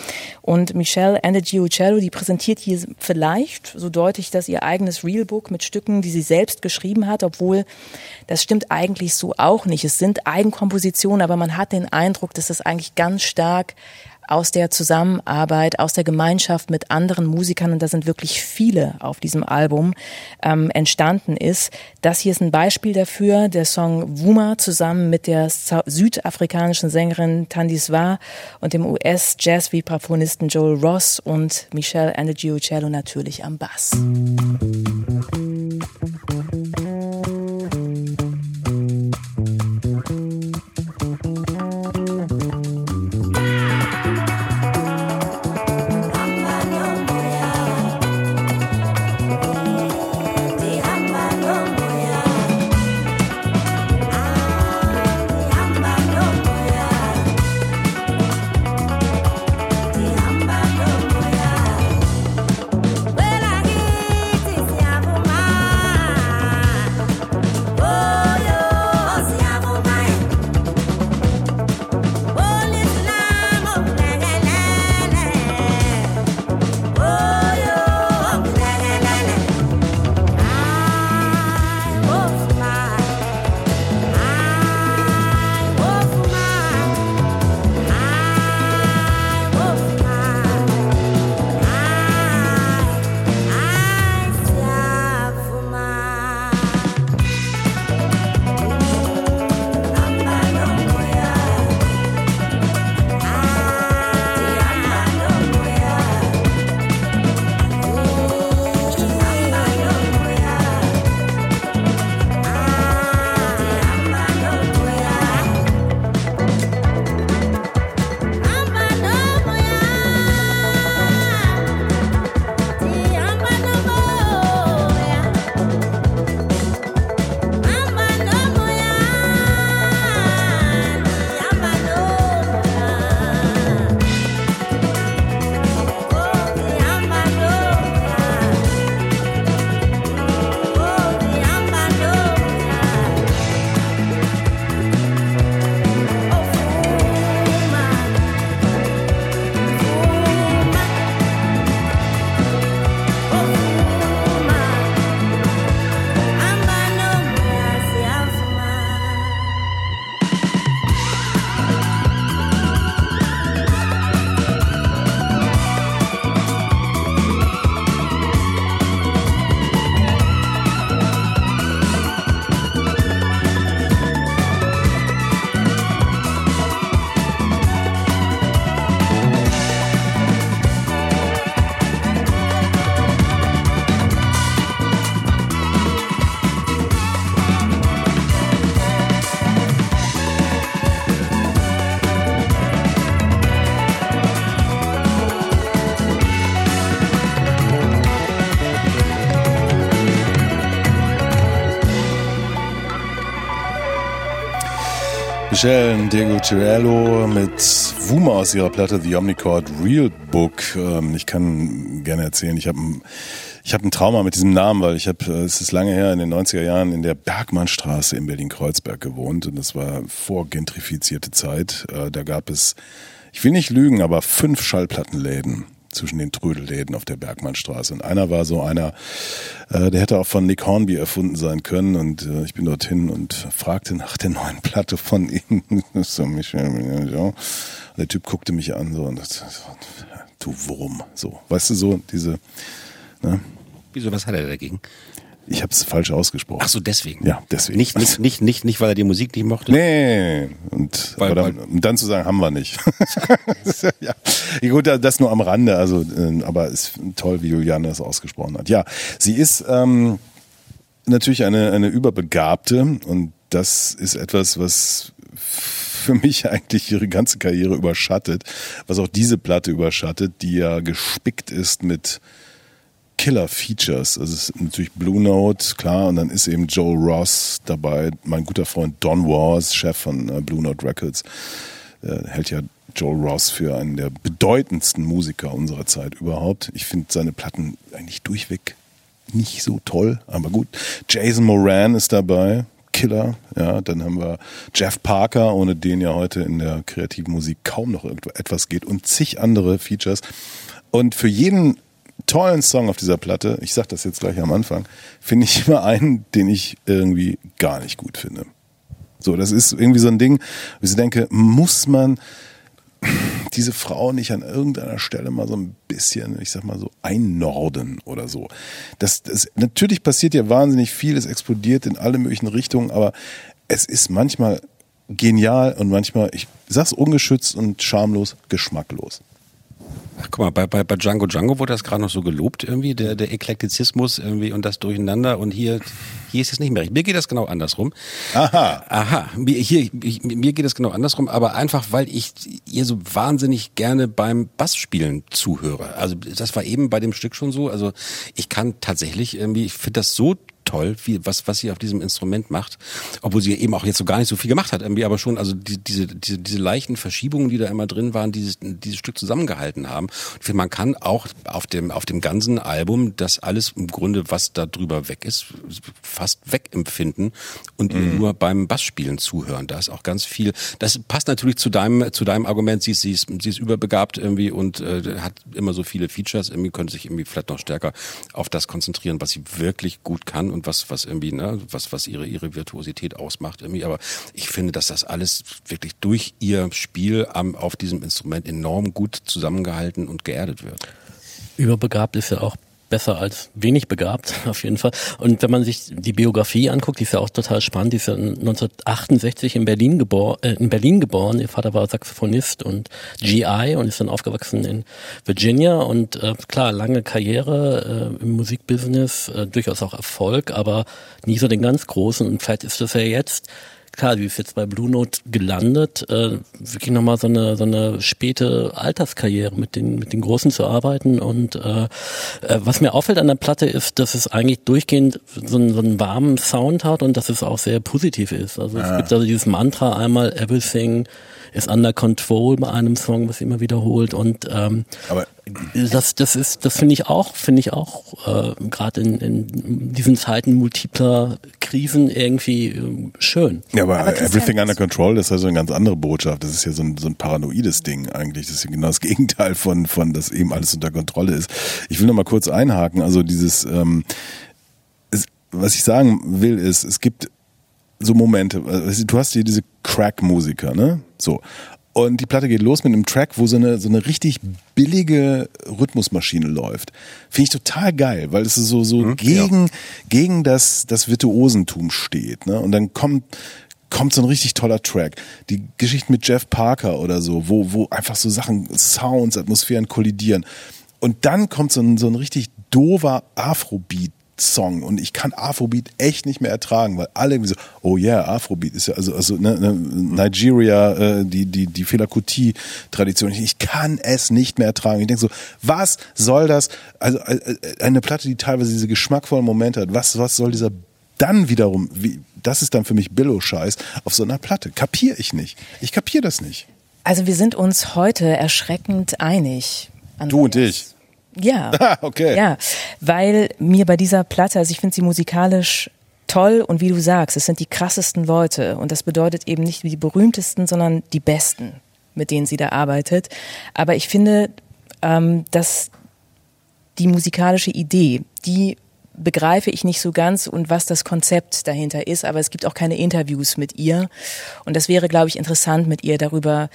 Und Michelle Andegiucello, die präsentiert hier vielleicht, so deutlich das ihr eigenes Realbook mit Stücken, die sie selbst geschrieben hat, obwohl das stimmt eigentlich so auch nicht. Es sind Eigenkompositionen, aber man hat den Eindruck, dass das eigentlich ganz stark aus der Zusammenarbeit, aus der Gemeinschaft mit anderen Musikern, und da sind wirklich viele auf diesem Album, ähm, entstanden ist. Das hier ist ein Beispiel dafür, der Song Wuma zusammen mit der südafrikanischen Sängerin Tandiswa und dem US-Jazz-Vibraphonisten Joel Ross und Michelle Andegiucello natürlich am Bass.
Well,
Michelle Diego Cirello mit Wuma aus ihrer Platte The Omnicord Real Book. Ähm, Ich kann gerne erzählen, ich habe ein, hab ein Trauma mit diesem Namen, weil ich habe, es ist lange her, in den 90er Jahren in der Bergmannstraße in Berlin-Kreuzberg gewohnt und das war vor gentrifizierte Zeit. Äh, Da gab es, ich will nicht lügen, aber fünf Schallplattenläden zwischen den Trödelläden auf der Bergmannstraße. Und einer war so einer, äh, der hätte auch von Nick Hornby erfunden sein können. Und äh, ich bin dorthin und fragte nach der neuen Platte von ihm. so, Michel, ja. Der Typ guckte mich an so und du Wurm. So, weißt du so, diese, ne?
Wieso, was hat er dagegen?
Ich habe es falsch ausgesprochen.
Ach so, deswegen.
Ja, deswegen.
Nicht, nicht, nicht, nicht, nicht, weil er die Musik nicht mochte.
Nee, und,
Weil-
dann, um dann zu sagen, haben wir nicht. ja. ja, gut, das nur am Rande, also, äh, aber ist toll, wie Juliane das ausgesprochen hat. Ja, sie ist ähm, natürlich eine, eine Überbegabte und das ist etwas, was für mich eigentlich ihre ganze Karriere überschattet, was auch diese Platte überschattet, die ja gespickt ist mit Killer-Features. Also es ist natürlich Blue Note, klar, und dann ist eben Joe Ross dabei, mein guter Freund Don Wars, Chef von äh, Blue Note Records, äh, hält ja Joe Ross für einen der bedeutendsten Musiker unserer Zeit überhaupt. Ich finde seine Platten eigentlich durchweg nicht so toll, aber gut. Jason Moran ist dabei, Killer, ja, dann haben wir Jeff Parker, ohne den ja heute in der kreativen Musik kaum noch etwas geht und zig andere Features. Und für jeden tollen Song auf dieser Platte, ich sag das jetzt gleich am Anfang, finde ich immer einen, den ich irgendwie gar nicht gut finde. So, das ist irgendwie so ein Ding, wo ich denke, muss man diese Frau nicht an irgendeiner Stelle mal so ein bisschen, ich sag mal so, einnorden oder so. Das, das, natürlich passiert ja wahnsinnig viel, es explodiert in alle möglichen Richtungen, aber es ist manchmal genial und manchmal, ich sag's ungeschützt und schamlos, geschmacklos.
Ach, guck mal, bei, bei, bei Django Django wurde das gerade noch so gelobt irgendwie, der, der Eklektizismus irgendwie und das Durcheinander und hier, hier ist es nicht mehr recht. Mir geht das genau andersrum.
Aha.
Aha, mir, hier, mir geht es genau andersrum, aber einfach, weil ich ihr so wahnsinnig gerne beim Bassspielen zuhöre. Also das war eben bei dem Stück schon so. Also ich kann tatsächlich irgendwie, ich finde das so toll, wie, was, was sie auf diesem Instrument macht, obwohl sie eben auch jetzt so gar nicht so viel gemacht hat, irgendwie, aber schon, also die, diese, diese, diese leichten Verschiebungen, die da immer drin waren, dieses, dieses Stück zusammengehalten haben. Ich finde, man kann auch auf dem, auf dem ganzen Album das alles im Grunde, was da drüber weg ist, fast wegempfinden und ihr nur beim Bassspielen zuhören. Da ist auch ganz viel, das passt natürlich zu deinem, zu deinem Argument, sie ist, sie ist, sie ist überbegabt irgendwie und äh, hat immer so viele Features, irgendwie könnte sich irgendwie vielleicht noch stärker auf das konzentrieren, was sie wirklich gut kann und was, was irgendwie, ne, was, was ihre, ihre Virtuosität ausmacht irgendwie. Aber ich finde, dass das alles wirklich durch ihr Spiel am, auf diesem Instrument enorm gut zusammengehalten und geerdet wird.
Überbegabt ist ja auch besser als wenig begabt, auf jeden Fall. Und wenn man sich die Biografie anguckt, die ist ja auch total spannend. Die ist ja 1968 in Berlin geboren, äh, in Berlin geboren. Ihr Vater war Saxophonist und GI und ist dann aufgewachsen in Virginia und äh, klar, lange Karriere äh, im Musikbusiness, äh, durchaus auch Erfolg, aber nie so den ganz großen. Und vielleicht ist das ja jetzt klar, die ist jetzt bei Blue Note gelandet, äh, wirklich nochmal so eine so eine späte Alterskarriere mit den mit den Großen zu arbeiten. Und äh, äh, was mir auffällt an der Platte ist, dass es eigentlich durchgehend so einen, so einen warmen Sound hat und dass es auch sehr positiv ist. Also es gibt also dieses Mantra einmal Everything is under control bei einem Song, was sie immer wiederholt und ähm,
Aber
das, das ist, das finde ich auch, finde ich auch äh, gerade in, in diesen Zeiten multipler Krisen irgendwie äh, schön.
Ja, aber,
Aber
Everything Under Control, das ist also eine ganz andere Botschaft. Das ist ja so ein, so ein paranoides Ding eigentlich. Das ist ja genau das Gegenteil von, von, dass eben alles unter Kontrolle ist. Ich will noch mal kurz einhaken. Also dieses, ähm, es, was ich sagen will, ist, es gibt so Momente. Du hast hier diese Crack-Musiker, ne? So. Und die Platte geht los mit einem Track, wo so eine, so eine richtig billige Rhythmusmaschine läuft. Finde ich total geil, weil es so, so gegen, gegen das, das Virtuosentum steht. Ne? Und dann kommt, kommt so ein richtig toller Track. Die Geschichte mit Jeff Parker oder so, wo, wo einfach so Sachen, Sounds, Atmosphären kollidieren. Und dann kommt so ein, so ein richtig dover Afrobeat Song und ich kann Afrobeat echt nicht mehr ertragen, weil alle irgendwie so, oh yeah, Afrobeat ist ja also also ne, ne, Nigeria, äh, die die die Fela Kuti Tradition. Ich kann es nicht mehr ertragen. Ich denke so, was soll das? Also äh, eine Platte, die teilweise diese geschmackvollen Momente hat. Was was soll dieser dann wiederum, wie, das ist dann für mich Billo-Scheiß auf so einer Platte. Kapier ich nicht. Ich kapier das nicht.
Also wir sind uns heute erschreckend einig.
Du und ich.
Ja.
Ah, okay.
Ja, weil mir bei dieser Platte, also ich finde sie musikalisch toll und wie du sagst, es sind die krassesten Leute und das bedeutet eben nicht die berühmtesten, sondern die besten, mit denen sie da arbeitet. Aber ich finde, ähm, dass die musikalische Idee, die begreife ich nicht so ganz und was das Konzept dahinter ist, aber es gibt auch keine Interviews mit ihr und das wäre, glaube ich, interessant, mit ihr darüber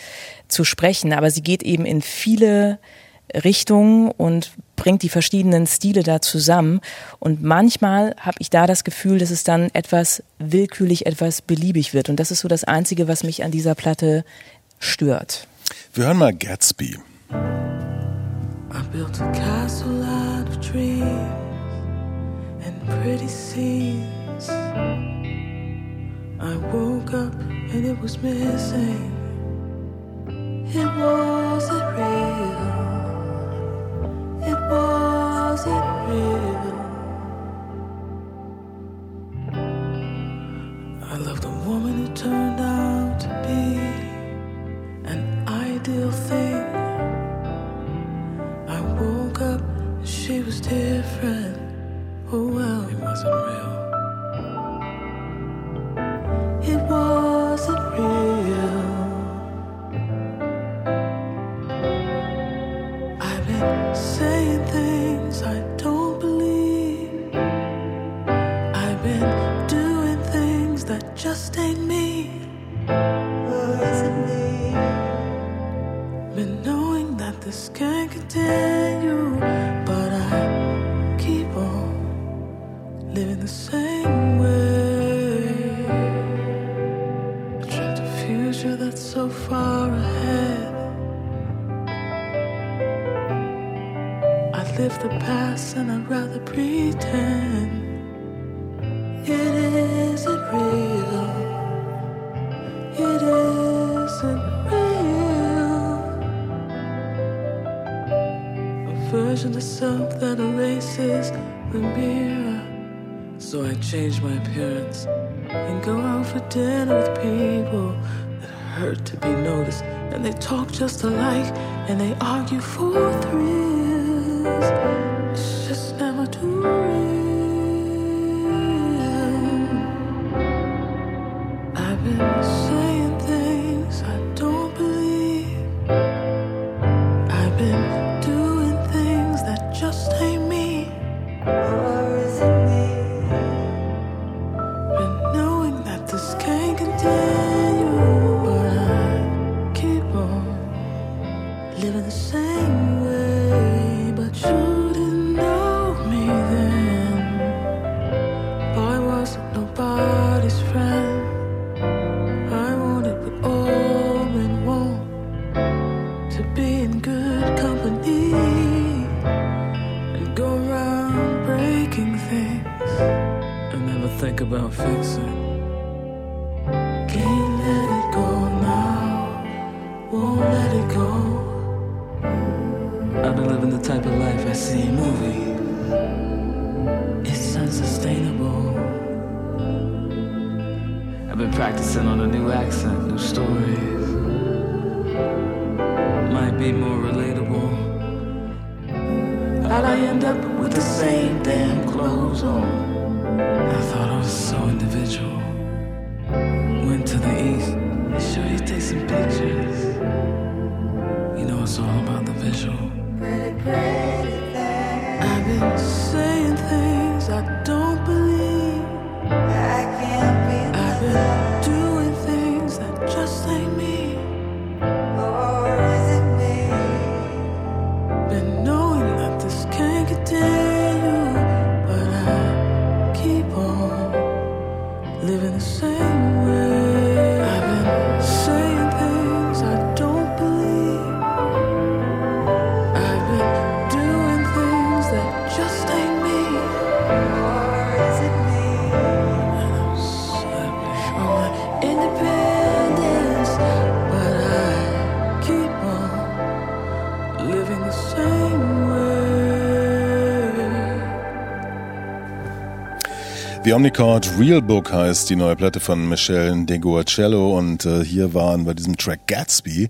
zu sprechen. Aber sie geht eben in viele Richtungen und bringt die verschiedenen Stile da zusammen. Und manchmal habe ich da das Gefühl, dass es dann etwas willkürlich, etwas beliebig wird. Und das ist so das Einzige, was mich an dieser Platte stört.
Wir hören mal Gatsby.
I built a castle out of dreams and pretty scenes. I woke up and it was missing. It wasn't real. She was different. Oh well, it wasn't real. Live the past and I'd rather pretend version of self that erases the mirror. So I change my appearance and go out for dinner with people that hurt to be noticed. And they talk just alike and they argue for thrills. The
Omnicord Real Book heißt die neue Platte von Michelle Deguacello und äh, hier waren bei diesem Track Gatsby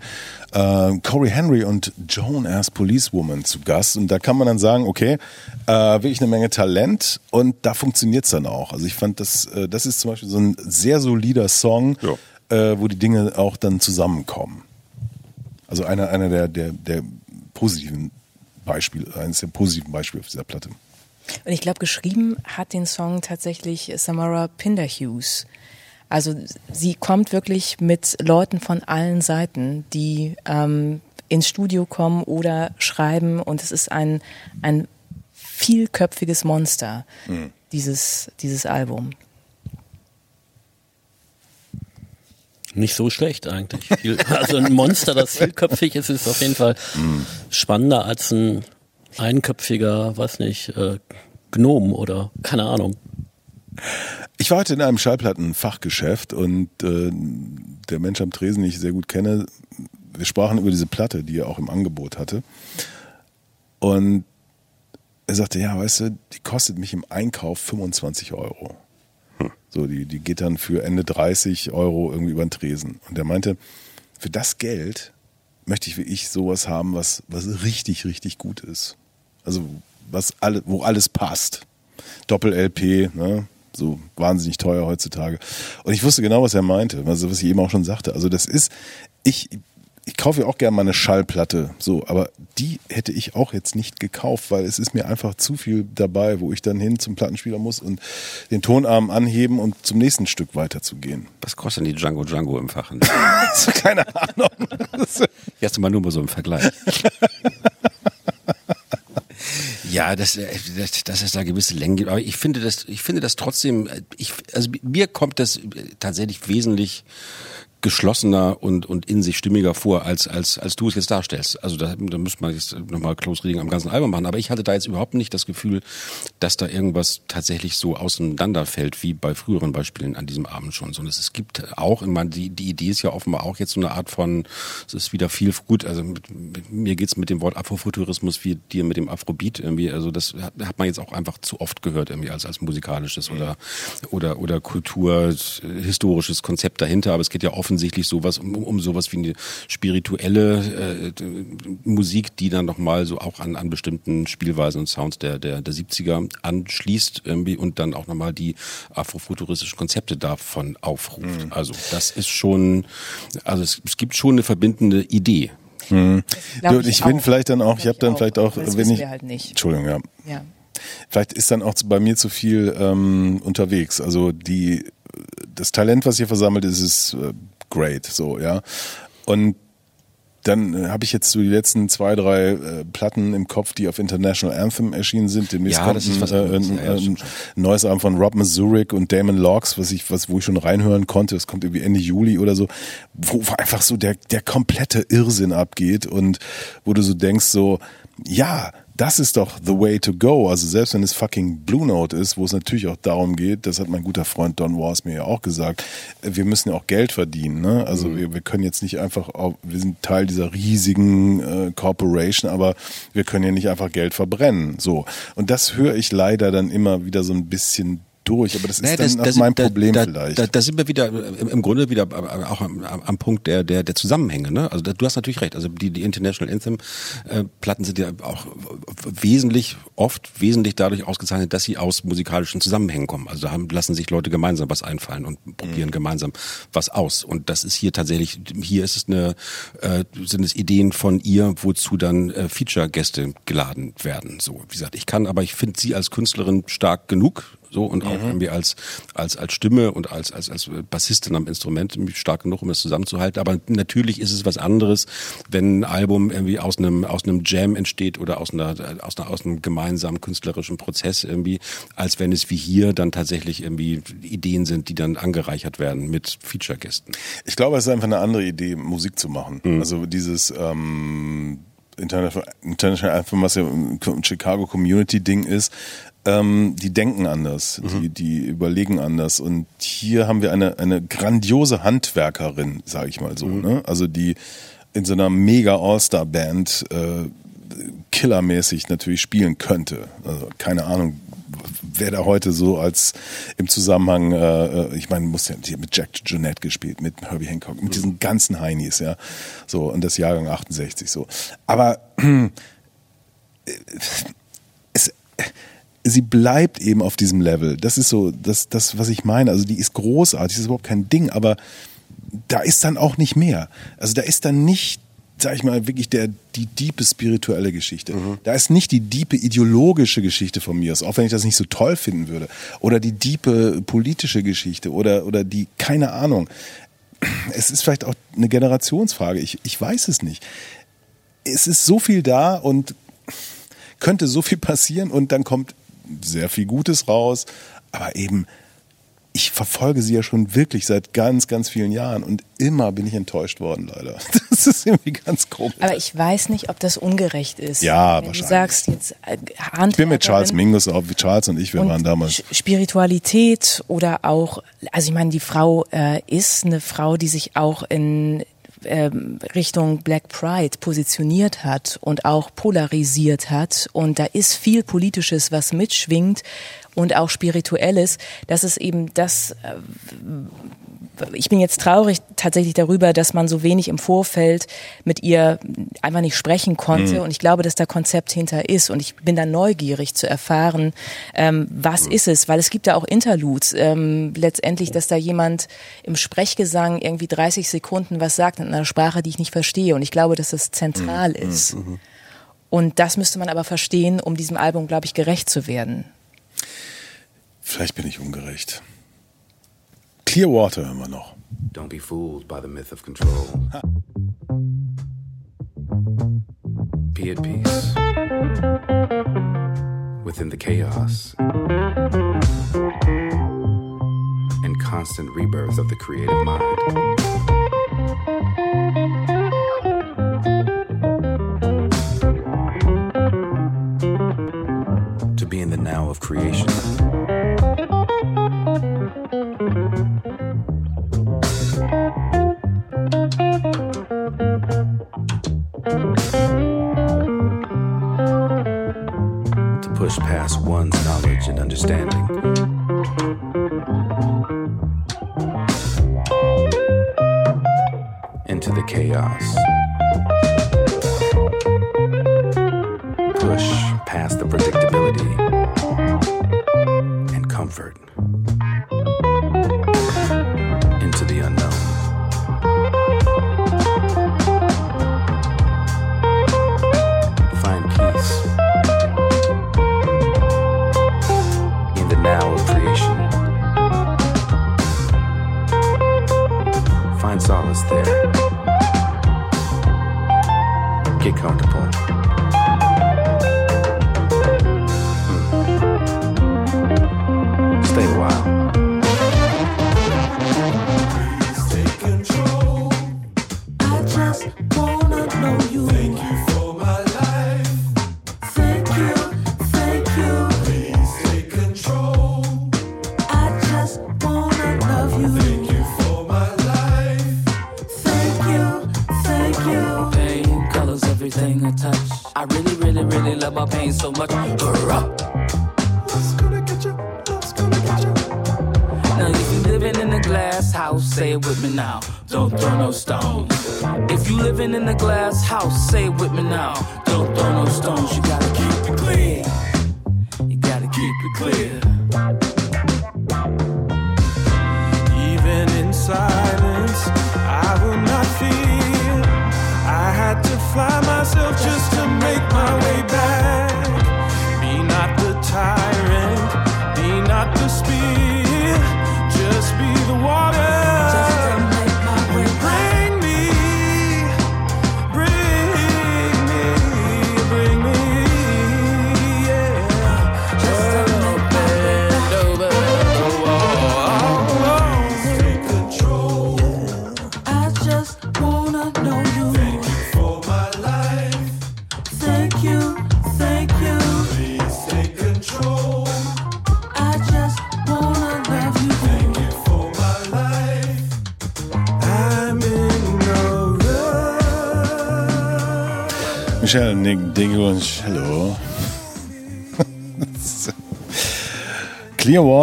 äh, Corey Henry und Joan as Policewoman zu Gast und da kann man dann sagen, okay, äh, wirklich eine Menge Talent und da funktioniert's dann auch. Also ich fand das, äh, das ist zum Beispiel so ein sehr solider Song, äh, wo die Dinge auch dann zusammenkommen. Also einer, einer der, der, der positiven Beispiele, eines der positiven Beispiele auf dieser Platte.
Und ich glaube, geschrieben hat den Song tatsächlich Samara Pinderhughes. Also sie kommt wirklich mit Leuten von allen Seiten, die ähm, ins Studio kommen oder schreiben und es ist ein, ein vielköpfiges Monster,
Mhm.
dieses, dieses Album.
Nicht so schlecht eigentlich. Viel, also ein Monster, das vielköpfig ist, ist auf jeden Fall spannender als ein einköpfiger, weiß nicht, äh, Gnom oder keine Ahnung.
Ich war heute in einem Schallplattenfachgeschäft und äh, der Mensch am Tresen, den ich sehr gut kenne, wir sprachen über diese Platte, die er auch im Angebot hatte. Und er sagte, ja, weißt du, die kostet mich im Einkauf 25 Euro. So, die, die geht dann für Ende 30 Euro irgendwie über den Tresen. Und er meinte, für das Geld möchte ich wie ich sowas haben, was, was richtig, richtig gut ist. Also, was alle, wo alles passt. Doppel-LP, ne? so wahnsinnig teuer heutzutage. Und ich wusste genau, was er meinte, also was ich eben auch schon sagte. Also das ist, ich, ich kaufe ja auch gerne mal eine Schallplatte, so, aber die hätte ich auch jetzt nicht gekauft, weil es ist mir einfach zu viel dabei, wo ich dann hin zum Plattenspieler muss und den Tonarm anheben und zum nächsten Stück weiterzugehen.
Was kostet denn die Django Django im Fachen?
Keine Ahnung.
Jetzt mal nur mal so im Vergleich. Ja, dass, äh, dass, dass es da gewisse Längen gibt. Aber ich finde das, ich finde das trotzdem, äh, ich, also mir kommt das äh, tatsächlich wesentlich geschlossener und, und in sich stimmiger vor, als, als, als du es jetzt darstellst. Also da, da müsste man jetzt nochmal Close Reading am ganzen Album machen. Aber ich hatte da jetzt überhaupt nicht das Gefühl, dass da irgendwas tatsächlich so auseinanderfällt, wie bei früheren Beispielen an diesem Abend schon. Sondern es gibt auch, ich meine, die, die Idee ist ja offenbar auch jetzt so eine Art von, es ist wieder viel gut, also mit, mit, mir geht's mit dem Wort Afrofuturismus wie dir mit dem Afrobeat irgendwie. Also das hat, hat man jetzt auch einfach zu oft gehört irgendwie als, als musikalisches oder, oder, oder kulturhistorisches Konzept dahinter. Aber es geht ja offensichtlich sowas um, um sowas wie eine spirituelle äh, Musik, die dann nochmal so auch an, an bestimmten Spielweisen und Sounds der, der, der 70er anschließt irgendwie und dann auch nochmal die afrofuturistischen Konzepte davon aufruft. Also das ist schon, also es, es gibt schon eine verbindende Idee.
Mhm. Du,
ich
ich bin
auch.
vielleicht dann auch, ich habe dann
auch,
vielleicht auch,
das
wenn ich,
halt nicht.
Entschuldigung, ja.
Ja.
Vielleicht ist dann auch bei mir zu viel ähm, unterwegs. Also die, das Talent, was hier versammelt ist, ist äh, great, so ja. Und dann äh, habe ich jetzt so die letzten zwei, drei äh, Platten im Kopf, die auf International Anthem erschienen sind. Demnächst
Ja,
kommt
das ist was
ein, äh, ein,
Ja, das
ein neues Album von Rob Mazurek und Damon Locks, was ich, was, wo ich schon reinhören konnte. Es kommt irgendwie Ende Juli oder so, wo einfach so der, der komplette Irrsinn abgeht und wo du so denkst so, ja, das ist doch the way to go. Also selbst wenn es fucking Blue Note ist, wo es natürlich auch darum geht, das hat mein guter Freund Don Wars mir ja auch gesagt, wir müssen ja auch Geld verdienen. Ne? Also wir, wir können jetzt nicht einfach, wir sind Teil dieser riesigen äh, Corporation, aber wir können ja nicht einfach Geld verbrennen. So und das höre ich leider dann immer wieder so ein bisschen durch. Aber das ist
Naja,
dann auch mein Problem
da,
vielleicht.
Da, da sind wir wieder äh, im, Grunde wieder äh, auch am, am Punkt der, der, der Zusammenhänge. Ne? Also da, du hast natürlich recht. Also die, die International Anthem äh, Platten sind ja auch wesentlich, oft wesentlich dadurch ausgezeichnet, dass sie aus musikalischen Zusammenhängen kommen. Also da haben, lassen sich Leute gemeinsam was einfallen und probieren gemeinsam was aus. Und das ist hier tatsächlich, hier ist es eine, äh, sind es Ideen von ihr, wozu dann äh, Feature-Gäste geladen werden. So, wie gesagt, ich kann, aber ich finde sie als Künstlerin stark genug so und auch irgendwie als als als Stimme und als als als Bassistin am Instrument stark genug, um es zusammenzuhalten. Aber natürlich ist es was anderes, wenn ein Album irgendwie aus einem aus einem Jam entsteht oder aus einer aus einer aus einem gemeinsamen künstlerischen Prozess irgendwie, als wenn es wie hier dann tatsächlich irgendwie Ideen sind, die dann angereichert werden mit Feature-Gästen.
Ich glaube, es ist einfach eine andere Idee, Musik zu machen. Also dieses ähm, International, International Anthem, was ja ein Chicago Community Ding ist, ähm, die denken anders, die, die überlegen anders. Und hier haben wir eine, eine grandiose Handwerkerin, sage ich mal so. Ne? Also die in so einer mega All-Star-Band äh, killermäßig natürlich spielen könnte. Also keine Ahnung, wer da heute so als im Zusammenhang, äh, ich meine, muss ja mit Jack Jeanette gespielt, mit Herbie Hancock, mit diesen ganzen Heinis, ja, so und das Jahrgang 68 so. Aber es, sie bleibt eben auf diesem Level. Das ist so, das, das, was ich meine. Also die ist großartig, das ist überhaupt kein Ding, aber da ist dann auch nicht mehr. Also da ist dann nicht, sag ich mal, wirklich der, die diepe spirituelle Geschichte. Da ist nicht die diepe ideologische Geschichte von mir, aus, auch wenn ich das nicht so toll finden würde. Oder die diepe politische Geschichte oder, oder die, keine Ahnung. Es ist vielleicht auch eine Generationsfrage. Ich, ich weiß es nicht. Es ist so viel da und könnte so viel passieren und dann kommt sehr viel Gutes raus. Aber eben, ich verfolge sie ja schon wirklich seit ganz, ganz vielen Jahren und immer bin ich enttäuscht worden, leider. Das ist irgendwie ganz komisch.
Aber ich weiß nicht, ob das ungerecht ist.
Ja,
Wenn
wahrscheinlich.
Du sagst jetzt äh,
Ich bin mit Charles
Handwerkerin
Mingus, auch wie Charles und ich, wir
und
waren damals.
Spiritualität oder auch, also ich meine, die Frau äh, ist eine Frau, die sich auch in ähm, Richtung Black Pride positioniert hat und auch polarisiert hat. Und da ist viel Politisches, was mitschwingt und auch Spirituelles. Das ist eben das, äh, ich bin jetzt traurig tatsächlich darüber, dass man so wenig im Vorfeld mit ihr einfach nicht sprechen konnte. Und ich glaube, dass da Konzept hinter ist. Und ich bin da neugierig zu erfahren, ähm, was ist es? Weil es gibt da auch Interludes. Ähm, letztendlich, dass da jemand im Sprechgesang irgendwie 30 Sekunden was sagt in einer Sprache, die ich nicht verstehe. Und ich glaube, dass das zentral ist. Und das müsste man aber verstehen, um diesem Album, glaube ich, gerecht zu werden.
Vielleicht bin ich ungerecht. Clearwater hören wir noch.
Don't be fooled by the myth of control. Be at peace within the chaos and constant rebirth of the creative mind. Of creation. to push past one's knowledge and understanding. Into the chaos. Push past the predictability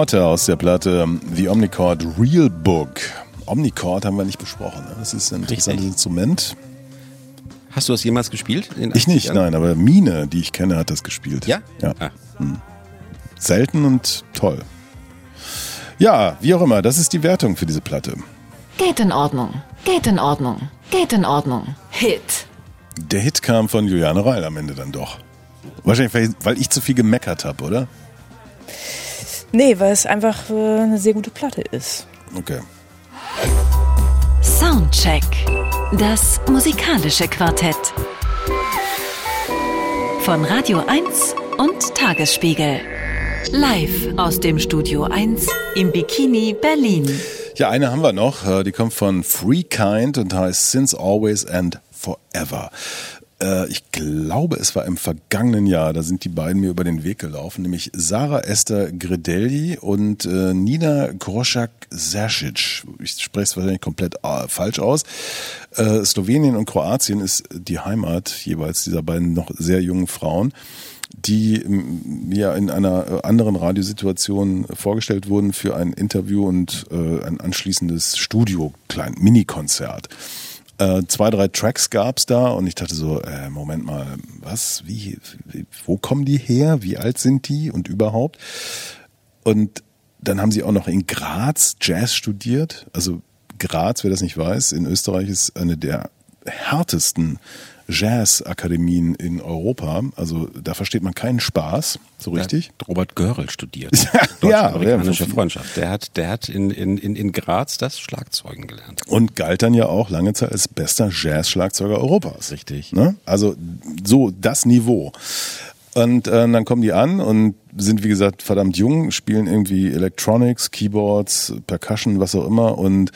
Clearwater aus der Platte The Omnichord Real Book. Omnichord haben wir nicht besprochen. Ne? Das ist ein interessantes Instrument.
Hast du das jemals gespielt? in
Ich nicht,
80ern?
nein, aber Mine, die ich kenne, hat das gespielt.
Ja?
Ja.
Ah.
Hm. Selten und toll. Ja, wie auch immer, das ist die Wertung für diese Platte.
Geht in Ordnung. Geht in Ordnung. Geht in Ordnung. Hit.
Der Hit kam von Juliane Reil am Ende dann doch. Wahrscheinlich, weil- weil ich zu viel gemeckert habe, oder?
Nee, weil es einfach äh, eine sehr gute Platte ist.
Okay.
Soundcheck. Das musikalische Quartett. Von Radio 1 und Tagesspiegel. Live aus dem Studio 1 im Bikini Berlin.
Ja, eine haben wir noch. äh, Die kommt von Free Kind und heißt Since Always and Forever. Äh, Ich glaube, es war im vergangenen Jahr, da sind die beiden mir über den Weg gelaufen, nämlich Sarah Esther Gredelli und äh, Nina Groschak-Sersic. Ich spreche es wahrscheinlich komplett äh, falsch aus. Äh, Slowenien und Kroatien ist die Heimat jeweils dieser beiden noch sehr jungen Frauen die ja in einer äh, anderen Radiosituation vorgestellt wurden für ein Interview und äh, ein anschließendes Studio, klein Mini-Konzert. Äh, zwei, drei Tracks gab's da und ich dachte so, äh, Moment mal, was, wie, wo kommen die her, wie alt sind die und überhaupt? Und dann haben sie auch noch in Graz Jazz studiert. Also Graz, wer das nicht weiß, in Österreich ist eine der härtesten Jazzakademien in Europa. Also da versteht man keinen Spaß, so richtig.
Hat Robert Görl studiert.
Ja,
Deutsch-amerikanische
ja.
Freundschaft. Der hat, der hat in, in, in, in Graz das Schlagzeugen gelernt.
Und galt dann ja auch lange Zeit als bester Jazz-Schlagzeuger Europas.
Richtig.
Ne? Also so das Niveau. Und äh, dann kommen die an und sind, wie gesagt, verdammt jung, spielen irgendwie Electronics, Keyboards, Percussion, was auch immer und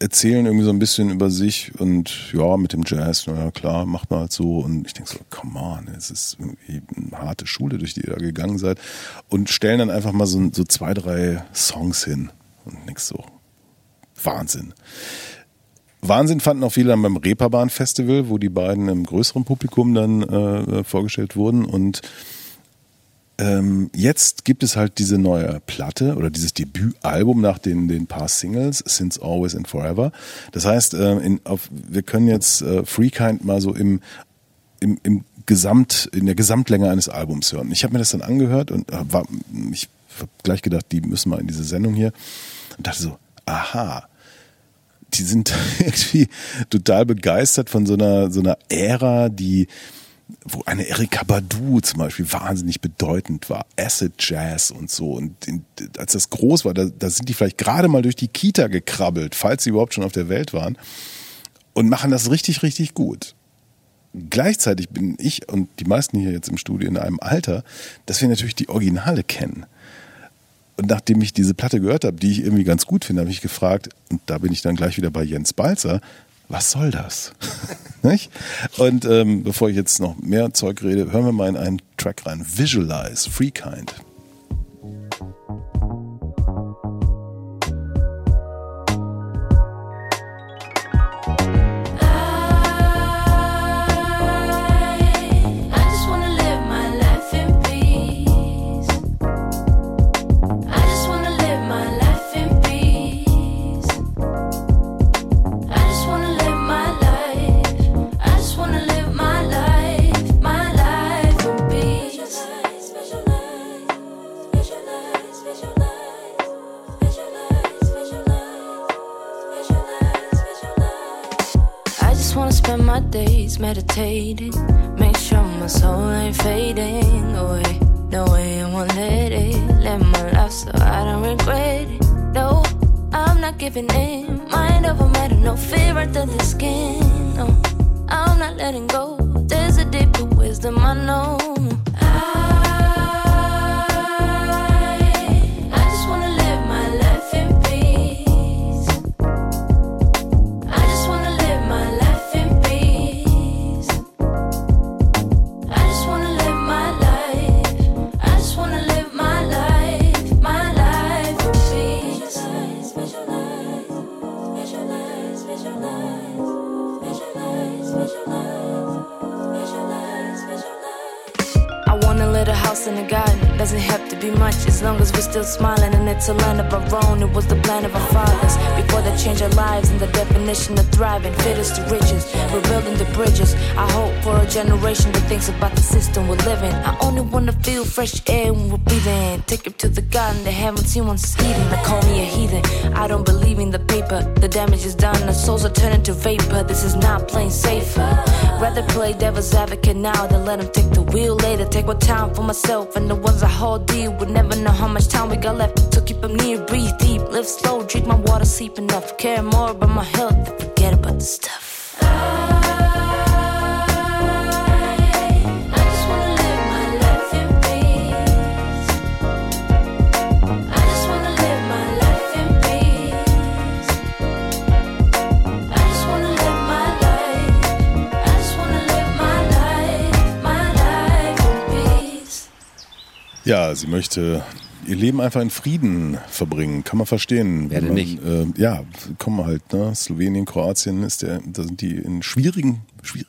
erzählen irgendwie so ein bisschen über sich und ja, mit dem Jazz, naja klar, macht man halt so. Und ich denke so, come on, es ist irgendwie eine harte Schule, durch die ihr da gegangen seid. Und stellen dann einfach mal so, so zwei, drei Songs hin. Und nix so. Wahnsinn. Wahnsinn fanden auch viele dann beim Reeperbahn Festival, wo die beiden im größeren Publikum dann äh, vorgestellt wurden. Und ähm, jetzt gibt es halt diese neue Platte oder dieses Debütalbum nach den, den paar Singles, Since Always and Forever. Das heißt, äh, in, auf, wir können jetzt äh, Freekind mal so im, im, im Gesamt, in der Gesamtlänge eines Albums hören. Ich habe mir das dann angehört und äh, war, ich habe gleich gedacht, die müssen mal in diese Sendung hier und dachte so, aha, die sind irgendwie total begeistert von so einer, so einer Ära, die, wo eine Erika Badu zum Beispiel wahnsinnig bedeutend war, Acid Jazz und so. Und in, als das groß war, da, da sind die vielleicht gerade mal durch die Kita gekrabbelt, falls sie überhaupt schon auf der Welt waren, und machen das richtig, richtig gut. Gleichzeitig bin ich und die meisten hier jetzt im Studio in einem Alter, dass wir natürlich die Originale kennen. Und nachdem ich diese Platte gehört habe, die ich irgendwie ganz gut finde, habe ich gefragt, und da bin ich dann gleich wieder bei Jens Balzer, was soll das? Und ähm, bevor ich jetzt noch mehr Zeug rede, hören wir mal in einen Track rein. Visualize, Free Kind.
My days meditating. Make sure my soul ain't fading away. No way I won't let it. Live my life so I don't regret it. No, I'm not giving in. Mind over matter, no fear under the skin. No, I'm not letting go. There's a deeper wisdom I know. Visualize, visualize, visualize, visualize.
Doesn't have to be much as long as we're still smiling. And it's a land of our own. It was the plan of our fathers. Before they changed our lives and the definition of thriving. Fit us to riches. We're building the bridges. I hope for a generation that thinks about the system we're living. I only wanna feel fresh air when we're breathing. Take it to the garden they haven't seen once eating. They call me a heathen. I don't believe in the paper. The damage is done. The souls are turning to vapor. This is not playing safer. Rather play devil's advocate now than let them take the wheel later. Take what time for myself and the ones I hold dear. Would never know how much time we got left. So keep them near, breathe deep, live slow, drink my water, sleep enough. Care more about my health than forget about the stuff.
Ja, sie möchte ihr Leben einfach in Frieden verbringen. Kann man verstehen.
Wer denn
Man,
nicht?
Äh, ja, kommen halt, ne? Slowenien, Kroatien ist der, da sind die in schwierigen, schwier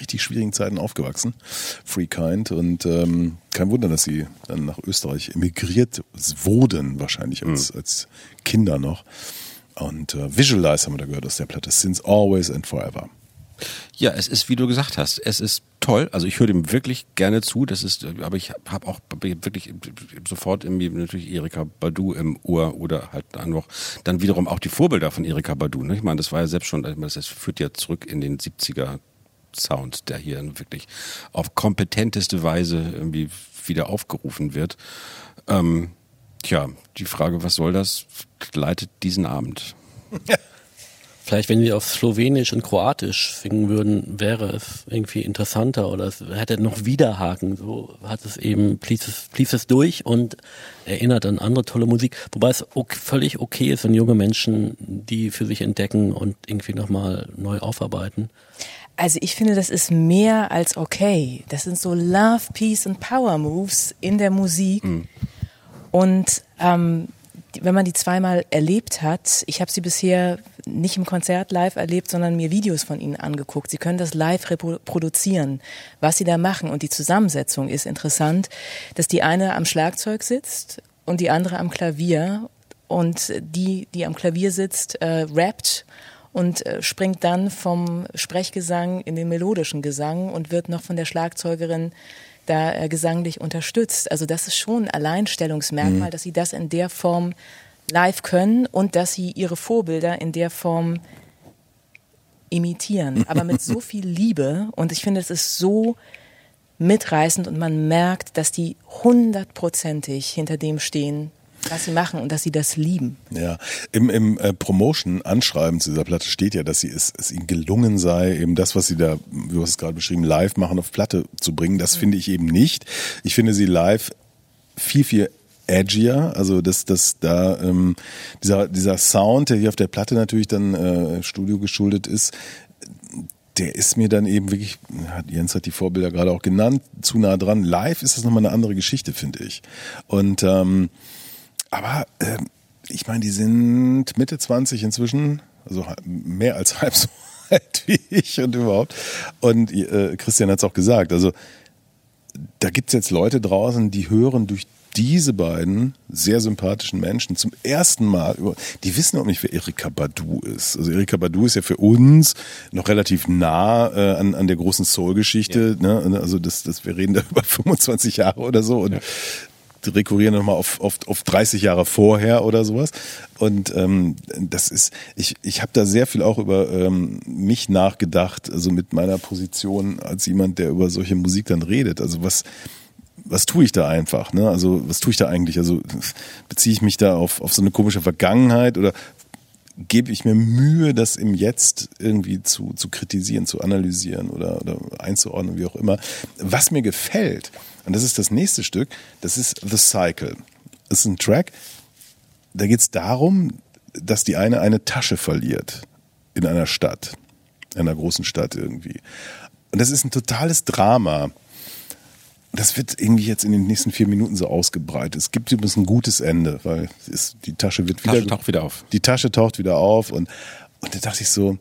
richtig schwierigen Zeiten aufgewachsen. Free Kind. Und ähm, kein Wunder, dass sie dann nach Österreich emigriert wurden, wahrscheinlich als, als Kinder noch. Und äh, Visualize haben wir da gehört aus der Platte. Since Always and Forever.
Ja, es ist, wie du gesagt hast, es ist toll. Also ich höre dem wirklich gerne zu. Das ist, aber ich habe auch wirklich sofort irgendwie natürlich Erika Badu im Ohr oder halt dann noch dann wiederum auch die Vorbilder von Erika Badu. Ne? Ich meine, das war ja selbst schon, das führt ja zurück in den 70er Sound, der hier wirklich auf kompetenteste Weise irgendwie wieder aufgerufen wird. Ähm, tja, die Frage, was soll das, leitet diesen Abend.
Vielleicht, wenn wir auf Slowenisch und Kroatisch singen würden, wäre es irgendwie interessanter oder es hätte noch Widerhaken. So hat es eben, fließt es, durch und erinnert an andere tolle Musik. Wobei es ok, völlig okay ist, wenn junge Menschen die für sich entdecken und irgendwie nochmal neu aufarbeiten.
Also ich finde, das ist mehr als okay. Das sind so Love, Peace und Power Moves in der Musik. Und ähm, wenn man die zweimal erlebt hat, ich habe sie bisher nicht im Konzert live erlebt, sondern mir Videos von ihnen angeguckt. Sie können das live reproduzieren, was sie da machen. Und die Zusammensetzung ist interessant, dass die eine am Schlagzeug sitzt und die andere am Klavier. Und die, die am Klavier sitzt, äh, rappt und äh, springt dann vom Sprechgesang in den melodischen Gesang und wird noch von der Schlagzeugerin da äh, gesanglich unterstützt. Also das ist schon ein Alleinstellungsmerkmal,
Mhm.
dass sie das in der Form live können und dass sie ihre Vorbilder in der Form imitieren, aber mit so viel Liebe und ich finde, es ist so mitreißend und man merkt, dass die hundertprozentig hinter dem stehen, was sie machen und dass sie das lieben.
Ja, im, im äh, Promotion-Anschreiben zu dieser Platte steht ja, dass sie es, es ihnen gelungen sei, eben das, was sie da, du hast es gerade beschrieben, live machen, auf Platte zu bringen. Das finde ich eben nicht. Ich finde sie live viel, viel edgier, also dass das da ähm, dieser dieser Sound, der hier auf der Platte natürlich dann äh, Studio geschuldet ist, der ist mir dann eben wirklich, hat Jens hat die Vorbilder gerade auch genannt, zu nah dran. Live ist das nochmal eine andere Geschichte, finde ich. Und ähm, aber ähm, ich meine, die sind Mitte 20 inzwischen, also mehr als halb so alt wie ich und überhaupt. Und äh, Christian hat es auch gesagt, also da gibt's jetzt Leute draußen, die hören durch diese beiden sehr sympathischen Menschen zum ersten Mal über, die wissen auch nicht, wer Erika Badu ist. Also Erika Badu ist ja für uns noch relativ nah äh, an, an der großen Soul-Geschichte. Ne? Also das, das, wir reden da über 25 Jahre oder so und rekurrieren nochmal auf, auf, auf 30 Jahre vorher oder sowas. Und ähm, das ist, ich, ich habe da sehr viel auch über ähm, mich nachgedacht, also mit meiner Position als jemand, der über solche Musik dann redet. Also was, was tue ich da einfach? Ne? Also was tue ich da eigentlich? Also beziehe ich mich da auf, auf so eine komische Vergangenheit oder gebe ich mir Mühe, das im Jetzt irgendwie zu, zu kritisieren, zu analysieren oder, oder einzuordnen, wie auch immer. Was mir gefällt, und das ist das nächste Stück, das ist The Cycle. Das ist ein Track, da geht es darum, dass die eine eine Tasche verliert in einer Stadt, in einer großen Stadt irgendwie. Und das ist ein totales Drama. Das wird irgendwie jetzt in den nächsten vier Minuten so ausgebreitet. Es gibt übrigens ein gutes Ende, weil ist, die Tasche wird wieder.
Tasche taucht wieder auf.
Die Tasche taucht wieder auf und, und da dachte ich so,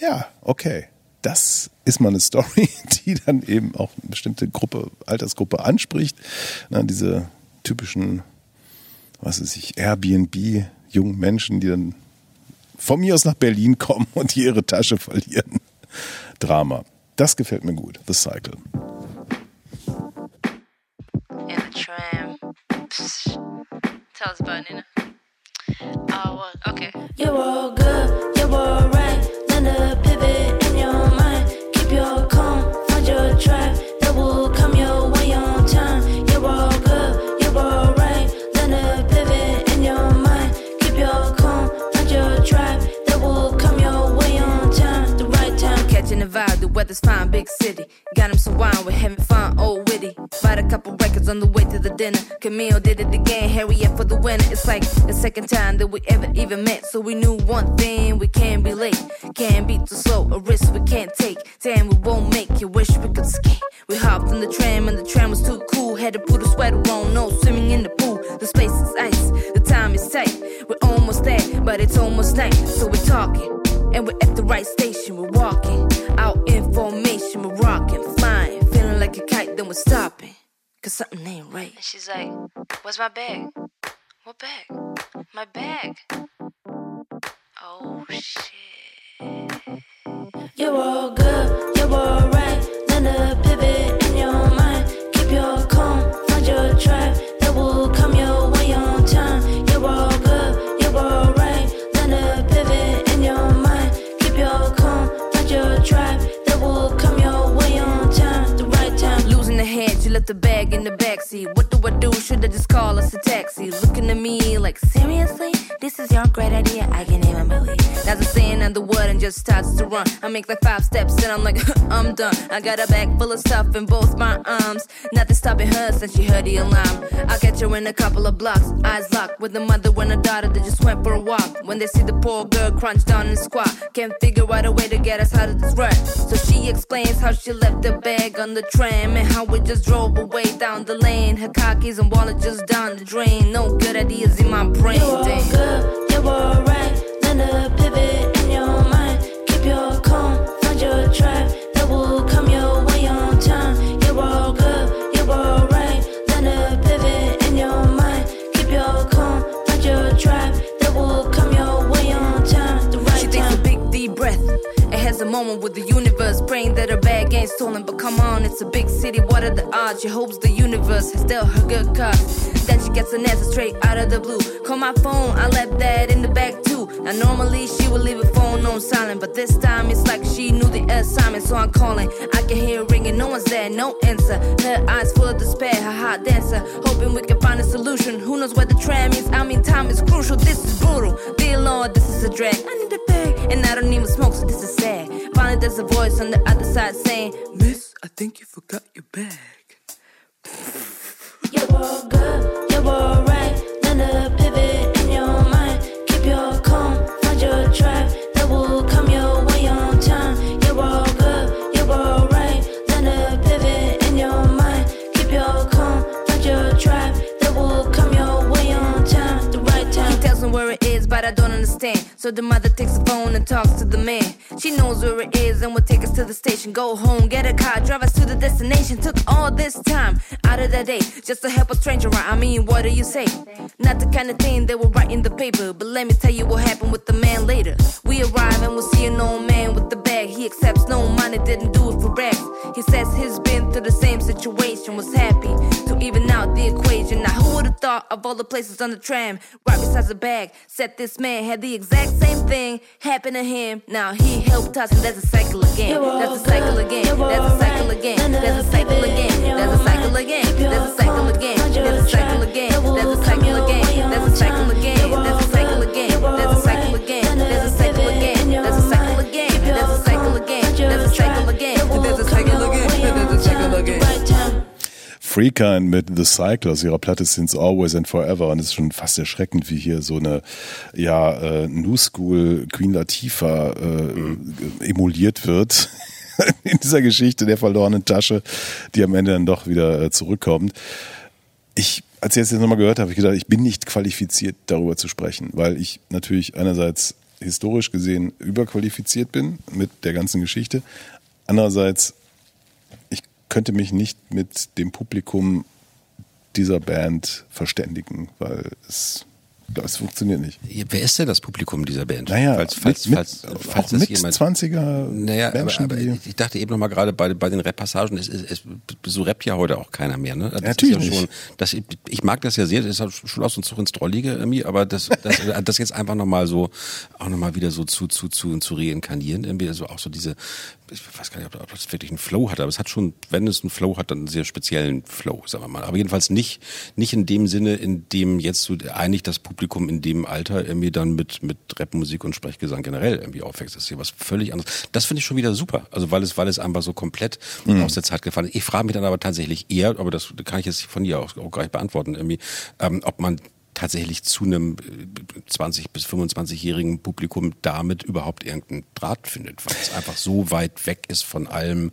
ja, okay. Das ist mal eine Story, die dann eben auch eine bestimmte Gruppe, Altersgruppe anspricht. Na, diese typischen, was weiß ich, Airbnb, jungen Menschen, die dann von mir aus nach Berlin kommen und hier ihre Tasche verlieren. Drama. Das gefällt mir gut. The Cycle.
in the tram. Psst. Tell us about it, Nina. Oh, what? Okay. You're all good, weather's fine, big city. Got him some wine, we're having fun, old witty. Bought a couple records on the way to the dinner. Camille did it again, Harry up for the winner. It's like the second time that we ever even met. So we knew one thing, we can't be late. Can't be too slow, a risk we can't take. Damn, we won't make you wish we could skate. We hopped on the tram and the tram was too cool. Had to put a sweater on, no swimming in the pool. The space is ice, the time is tight. We're almost there, but it's almost night. So we're talking. And we're at the right station, we're walking. Then stopping. Cause something ain't right. And she's like, Where's my bag? What bag? My bag. Oh shit. You're all good, you're all right. Learn to pivot in your mind. Keep your calm, find your tribe. the bag in the backseat. What do I do? Should I just call us a taxi? Looking at me like, seriously? This is your great idea, I can't even believe. That's a saying the word and just starts to run. I make like five steps and I'm like, I'm done. I got a bag full of stuff in both my arms. Nothing stopping her since she heard the alarm. I'll catch her in a couple of blocks. Eyes locked with the mother and a daughter that just went for a walk. When they see the poor girl crunch down and squat, can't figure out a way to get us out of this rut. So she explains how she left the bag on the tram and how we just drove away down the lane. Her car keys and wallet just down the drain. No good ideas in my brain. Damn. She hopes the universe has dealt her good cards. Then she gets an answer straight out of the blue. Call my phone, I left that in the bag too. Now normally she would leave her phone on silent, but this time it's like she knew the assignment, so I'm calling. I can hear it ringing, no one's there, no answer. Her eyes full of despair, her heart dancer, hoping we can find a solution. Who knows where the tram is? I mean, time is crucial. This is brutal. Dear Lord, this is a drag. I need a bag, and I don't even smoke, so this is sad. Finally, there's a voice on the other side saying, station. Go home, get a car, drive us to the destination. Took all this time out of the day just to help a stranger. I mean, what do you say? Not the kind of thing they will write in the paper. But let me tell you what happened with the man later. We arrive and we'll see an old man with the bag. He accepts no money, didn't do it for rags. Now, who would have thought of all the places on the tram right beside the bag? Said this man had the exact same thing happen to him. Now he helped us, and there's a cycle again. There's a cycle again. There's a cycle again. There's a cycle again. There's a cycle again. There's a cycle again. There's a cycle again. There's a cycle again. There's a cycle again. There's a cycle again. There's a cycle again. There's a cycle again. There's a cycle again. There's a cycle again. There's a cycle again. There's a cycle again. There's a cycle again.
Freakine mit The Cycle aus ihrer Platte Since Always and Forever und es ist schon fast erschreckend, wie hier so eine ja äh, New School Queen Latifah äh, emuliert wird in dieser Geschichte der verlorenen Tasche, die am Ende dann doch wieder äh, zurückkommt. Ich, als ich das jetzt nochmal gehört habe, habe ich gedacht, ich bin nicht qualifiziert, darüber zu sprechen, weil ich natürlich einerseits historisch gesehen überqualifiziert bin mit der ganzen Geschichte. Andererseits, könnte mich nicht mit dem Publikum dieser Band verständigen, weil es, das funktioniert nicht.
Wer ist denn das Publikum dieser Band?
Naja,
falls, falls,
mit,
falls,
mit,
falls das
mit
jemand
20er
Naja,
Menschen,
aber, aber ich dachte eben noch mal gerade bei, bei den Rap-Passagen, es, es, es, so rappt ja heute auch keiner mehr. Ne? Das
Natürlich
ja schon,
nicht.
das, ich mag das ja sehr, das ist halt schon aus und Zug ins Trollige irgendwie, aber das, das, das jetzt einfach noch mal so, auch noch mal wieder so zu, zu, zu, zu reinkarnieren, irgendwie, also auch so diese, ich weiß gar nicht, ob, das wirklich einen Flow hat, aber es hat schon, wenn es einen Flow hat, dann einen sehr speziellen Flow, sagen wir mal. Aber jedenfalls nicht, nicht in dem Sinne, in dem jetzt so eigentlich das Publikum in dem Alter irgendwie dann mit, mit Rapmusik und Sprechgesang generell irgendwie aufwächst. Das ist hier was völlig anderes. Das finde ich schon wieder super. Also weil es, weil es einfach so komplett
Mhm.
aus der Zeit gefallen ist. Ich frage mich dann aber tatsächlich eher, aber das kann ich jetzt von dir auch, auch gar nicht beantworten, irgendwie, ähm, ob man tatsächlich zu einem äh, 20 bis 25-jährigen Publikum damit überhaupt irgendeinen Draht findet, weil es einfach so weit weg ist von allem,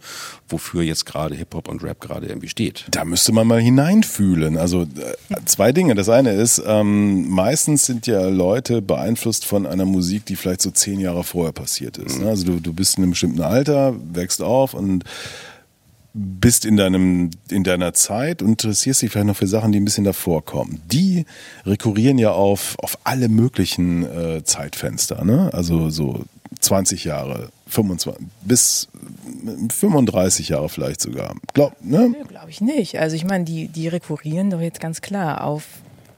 wofür jetzt gerade Hip-Hop und Rap gerade irgendwie steht.
Da müsste man mal hineinfühlen. Also äh, zwei Dinge. Das eine ist, ähm, meistens sind ja Leute beeinflusst von einer Musik, die vielleicht so zehn Jahre vorher passiert ist.
Mhm.
ne? Also du, du bist in einem bestimmten Alter, wächst auf und bist in deinem in deiner Zeit und interessierst dich vielleicht noch für Sachen, die ein bisschen davor kommen. Die rekurrieren ja auf auf alle möglichen äh, Zeitfenster, ne? Also so 20 Jahre, 25 bis 35 Jahre vielleicht sogar. Glaub, ne?
Glaube ich nicht. Also ich meine, die, die rekurrieren doch jetzt ganz klar auf,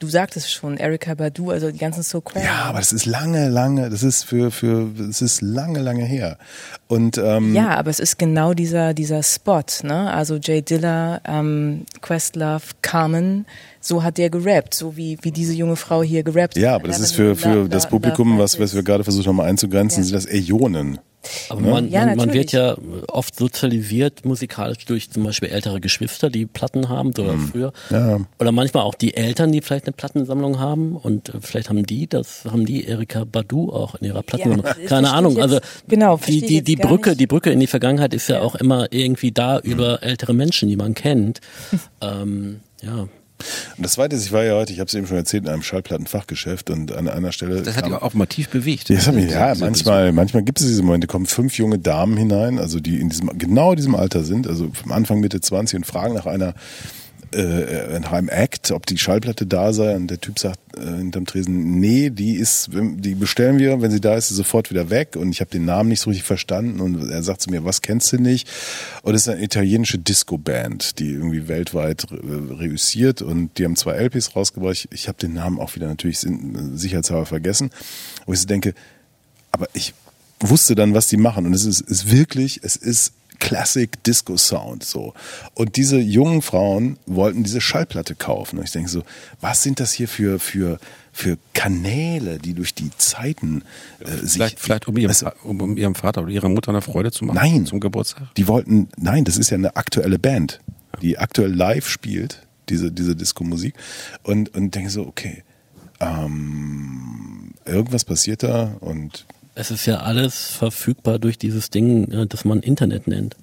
du sagtest schon, Erika Badu, also die ganzen So
Ja, aber das ist lange, lange, das ist für, für, das ist lange, lange her. Und, ähm,
Ja, aber es ist genau dieser, dieser Spot, ne? Also Jay Diller, ähm, Questlove, Carmen, so hat der gerappt, so wie, wie diese junge Frau hier gerappt
ja, aber das ist für, für das Publikum, was, was wir gerade versucht haben einzugrenzen, sind das Äonen.
Aber
Ne?
man,
Ja,
man, man wird ja oft sozialisiert musikalisch durch zum Beispiel ältere Geschwister, die Platten haben oder früher.
Ja.
Oder manchmal auch die Eltern, die vielleicht eine Plattensammlung haben und äh, vielleicht haben die, das haben die Erika Badu auch in ihrer Plattensammlung.
das
Keine Ahnung.
jetzt-
Also
genau,
die, die, die Brücke,
nicht.
die Brücke in die Vergangenheit ist ja, auch immer irgendwie da über ältere Menschen, die man kennt. ähm, ja.
Und das zweite ist, ich war ja heute, ich habe es eben schon erzählt, in einem Schallplattenfachgeschäft und an einer Stelle.
Das hat dich auch mal tief bewegt.
Ja, das hat mich, ja manchmal, manchmal gibt es diese Momente, kommen fünf junge Damen hinein, also die in diesem, genau diesem Alter sind, also vom Anfang Mitte 20 und fragen nach einer, äh, nach einem Act, ob die Schallplatte da sei und der Typ sagt äh, hinterm Tresen, nee, die ist, die bestellen wir, wenn sie da ist, ist sie sofort wieder weg und ich habe den Namen nicht so richtig verstanden und er sagt zu mir, was kennst du nicht? Und es ist eine italienische Disco-Band, die irgendwie weltweit äh, reüssiert und die haben zwei LPs rausgebracht. Ich, ich habe den Namen auch wieder natürlich sin- sicherheitshalber vergessen, wo ich so denke, aber ich wusste dann, was die machen. Und es ist, ist wirklich, es ist Classic Disco Sound so. Und diese jungen Frauen wollten diese Schallplatte kaufen. Und ich denke so, was sind das hier für, für, für Kanäle, die durch die Zeiten äh, sich.
Vielleicht, vielleicht um, ihrem,
Weißt du,
um, um ihrem Vater oder ihrer Mutter eine Freude zu machen
Nein.
zum Geburtstag.
Die wollten, nein, das ist ja eine aktuelle Band, die aktuell live spielt, diese, diese Disco-Musik. Und, und denke so, okay, ähm, irgendwas passiert da und
Es ist ja alles verfügbar durch dieses Ding, äh, das man Internet nennt.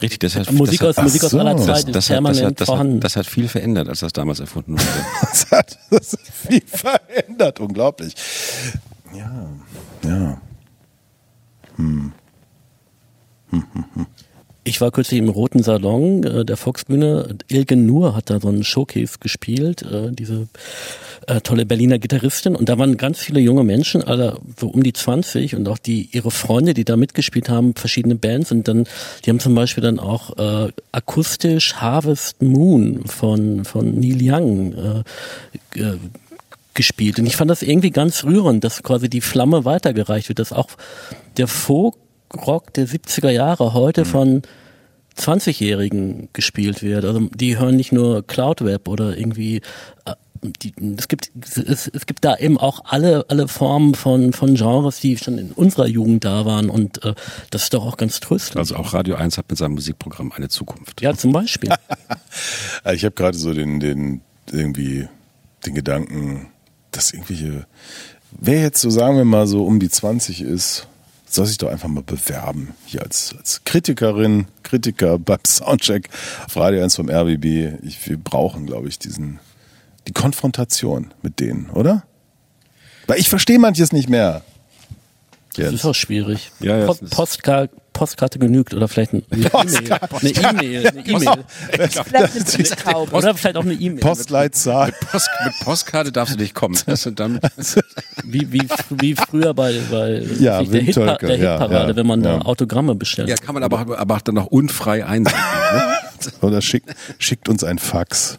Richtig, das hat,
Musik
das
aus,
hat,
Musik aus
so.
aller Zeit
das,
ist
das,
permanent
hat, das,
vorhanden.
hat, das hat viel verändert, als das damals erfunden wurde.
das hat das hat viel verändert, unglaublich. Ja, ja.
Ich war kürzlich im Roten Salon äh, der Volksbühne. Ilgen Nur hat da so einen Showcase gespielt, äh, diese äh, tolle Berliner Gitarristin. Und da waren ganz viele junge Menschen, alle so um die 20 und auch die ihre Freunde, die da mitgespielt haben, verschiedene Bands. Und dann, die haben zum Beispiel dann auch äh, akustisch Harvest Moon von, von Neil Young äh, äh, gespielt. Und ich fand das irgendwie ganz rührend, dass quasi die Flamme weitergereicht wird, dass auch der Folk-Rock der 70er Jahre heute von 20-Jährigen gespielt wird. Also die hören nicht nur Cloud-Web oder irgendwie äh, die, es gibt es, es gibt da eben auch alle alle Formen von von Genres, die schon in unserer Jugend da waren und äh, das ist doch auch ganz tröstlich.
Also auch Radio 1 hat mit seinem Musikprogramm eine Zukunft.
ja, zum Beispiel.
Ich habe gerade so den, den, irgendwie den Gedanken, dass irgendwelche, wer jetzt so, sagen wir mal, so um die 20 ist, soll sich doch einfach mal bewerben. Hier als, als Kritikerin, Kritiker beim Soundcheck auf Radio 1 vom RBB. Ich, wir brauchen, glaube ich, diesen, die Konfrontation mit denen, oder? Weil ich verstehe manches nicht mehr.
Das ist auch schwierig.
Ja, ja,
Post, Postkarte, Postkarte genügt oder vielleicht ein- eine E-Mail. Eine E-Mail. Eine
Brieftaube.
Oder vielleicht auch eine E-Mail.
Postleitzahl.
Post, mit Postkarte darfst du nicht kommen. Dann,
Wie, wie, wie früher bei, bei
Ja,
der, Hitpa der
ja,
Hitparade,
ja,
wenn man
ja.
da Autogramme bestellt.
ja, kann man aber, aber auch dann noch unfrei einsenden. Ne?
Oder schickt, schickt uns ein Fax.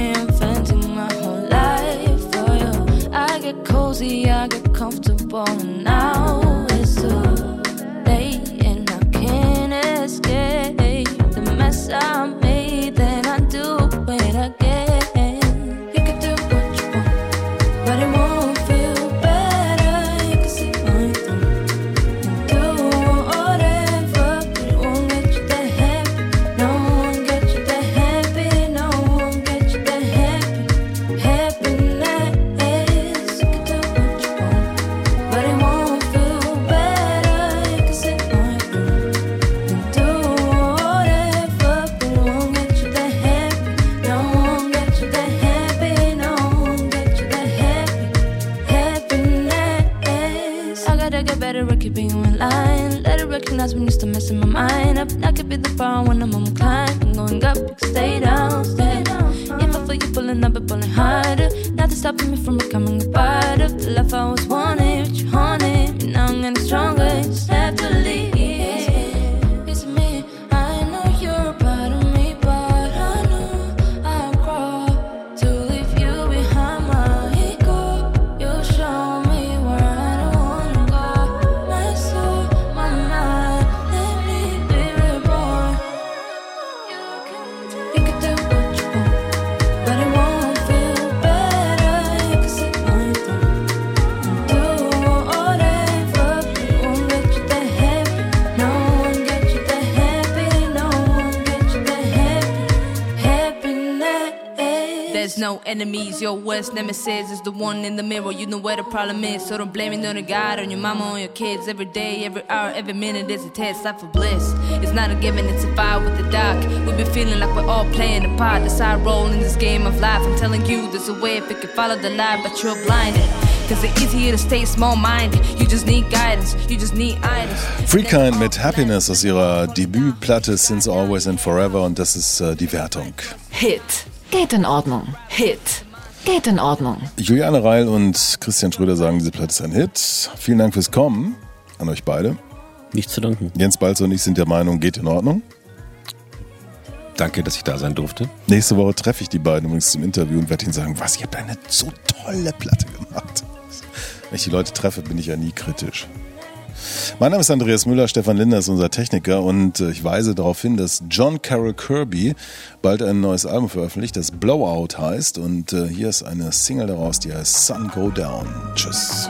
comfortable, and now. It's too late, and I can't escape the mess I Power when I'm on my climb. I'm going up, stay down, stay down. If I feel you pulling up, but pulling harder. Nothing stopping me from becoming a part of the life I was
enemies, your worst nemesis is the one in the mirror. You know where the problem is, so don't blame it on the God, on your mama, on your kids. Every day, every hour, every minute is a test, life for bliss. It's not a given, it's a fight with the dark. We be feeling like we're all playing a part, the side role in this game of life. I'm telling you, there's a way if you can follow the light, but you're blinded. Cause it's easier to stay small minded. You just need guidance, you just need items.
Freekind mit Happiness aus ihrer Debütplatte Since Always and Forever und das ist äh, die Wertung.
Hit. Geht in Ordnung. Hit. Geht in Ordnung.
Juliane Reil und Christian Schröder sagen, diese Platte ist ein Hit. Vielen Dank fürs Kommen an euch beide.
Nicht zu danken.
Jens Balzer und ich sind der Meinung, geht in Ordnung.
Danke, dass ich da sein durfte.
Nächste Woche treffe ich die beiden übrigens zum Interview und werde ihnen sagen, was, ihr habt eine so tolle Platte gemacht. Wenn ich die Leute treffe, bin ich ja nie kritisch. Mein Name ist Andreas Müller, Stefan Linder ist unser Techniker und äh, ich weise darauf hin, dass John Carroll Kirby bald ein neues Album veröffentlicht, das Blowout heißt und äh, hier ist eine Single daraus, die heißt Sun Go Down. Tschüss.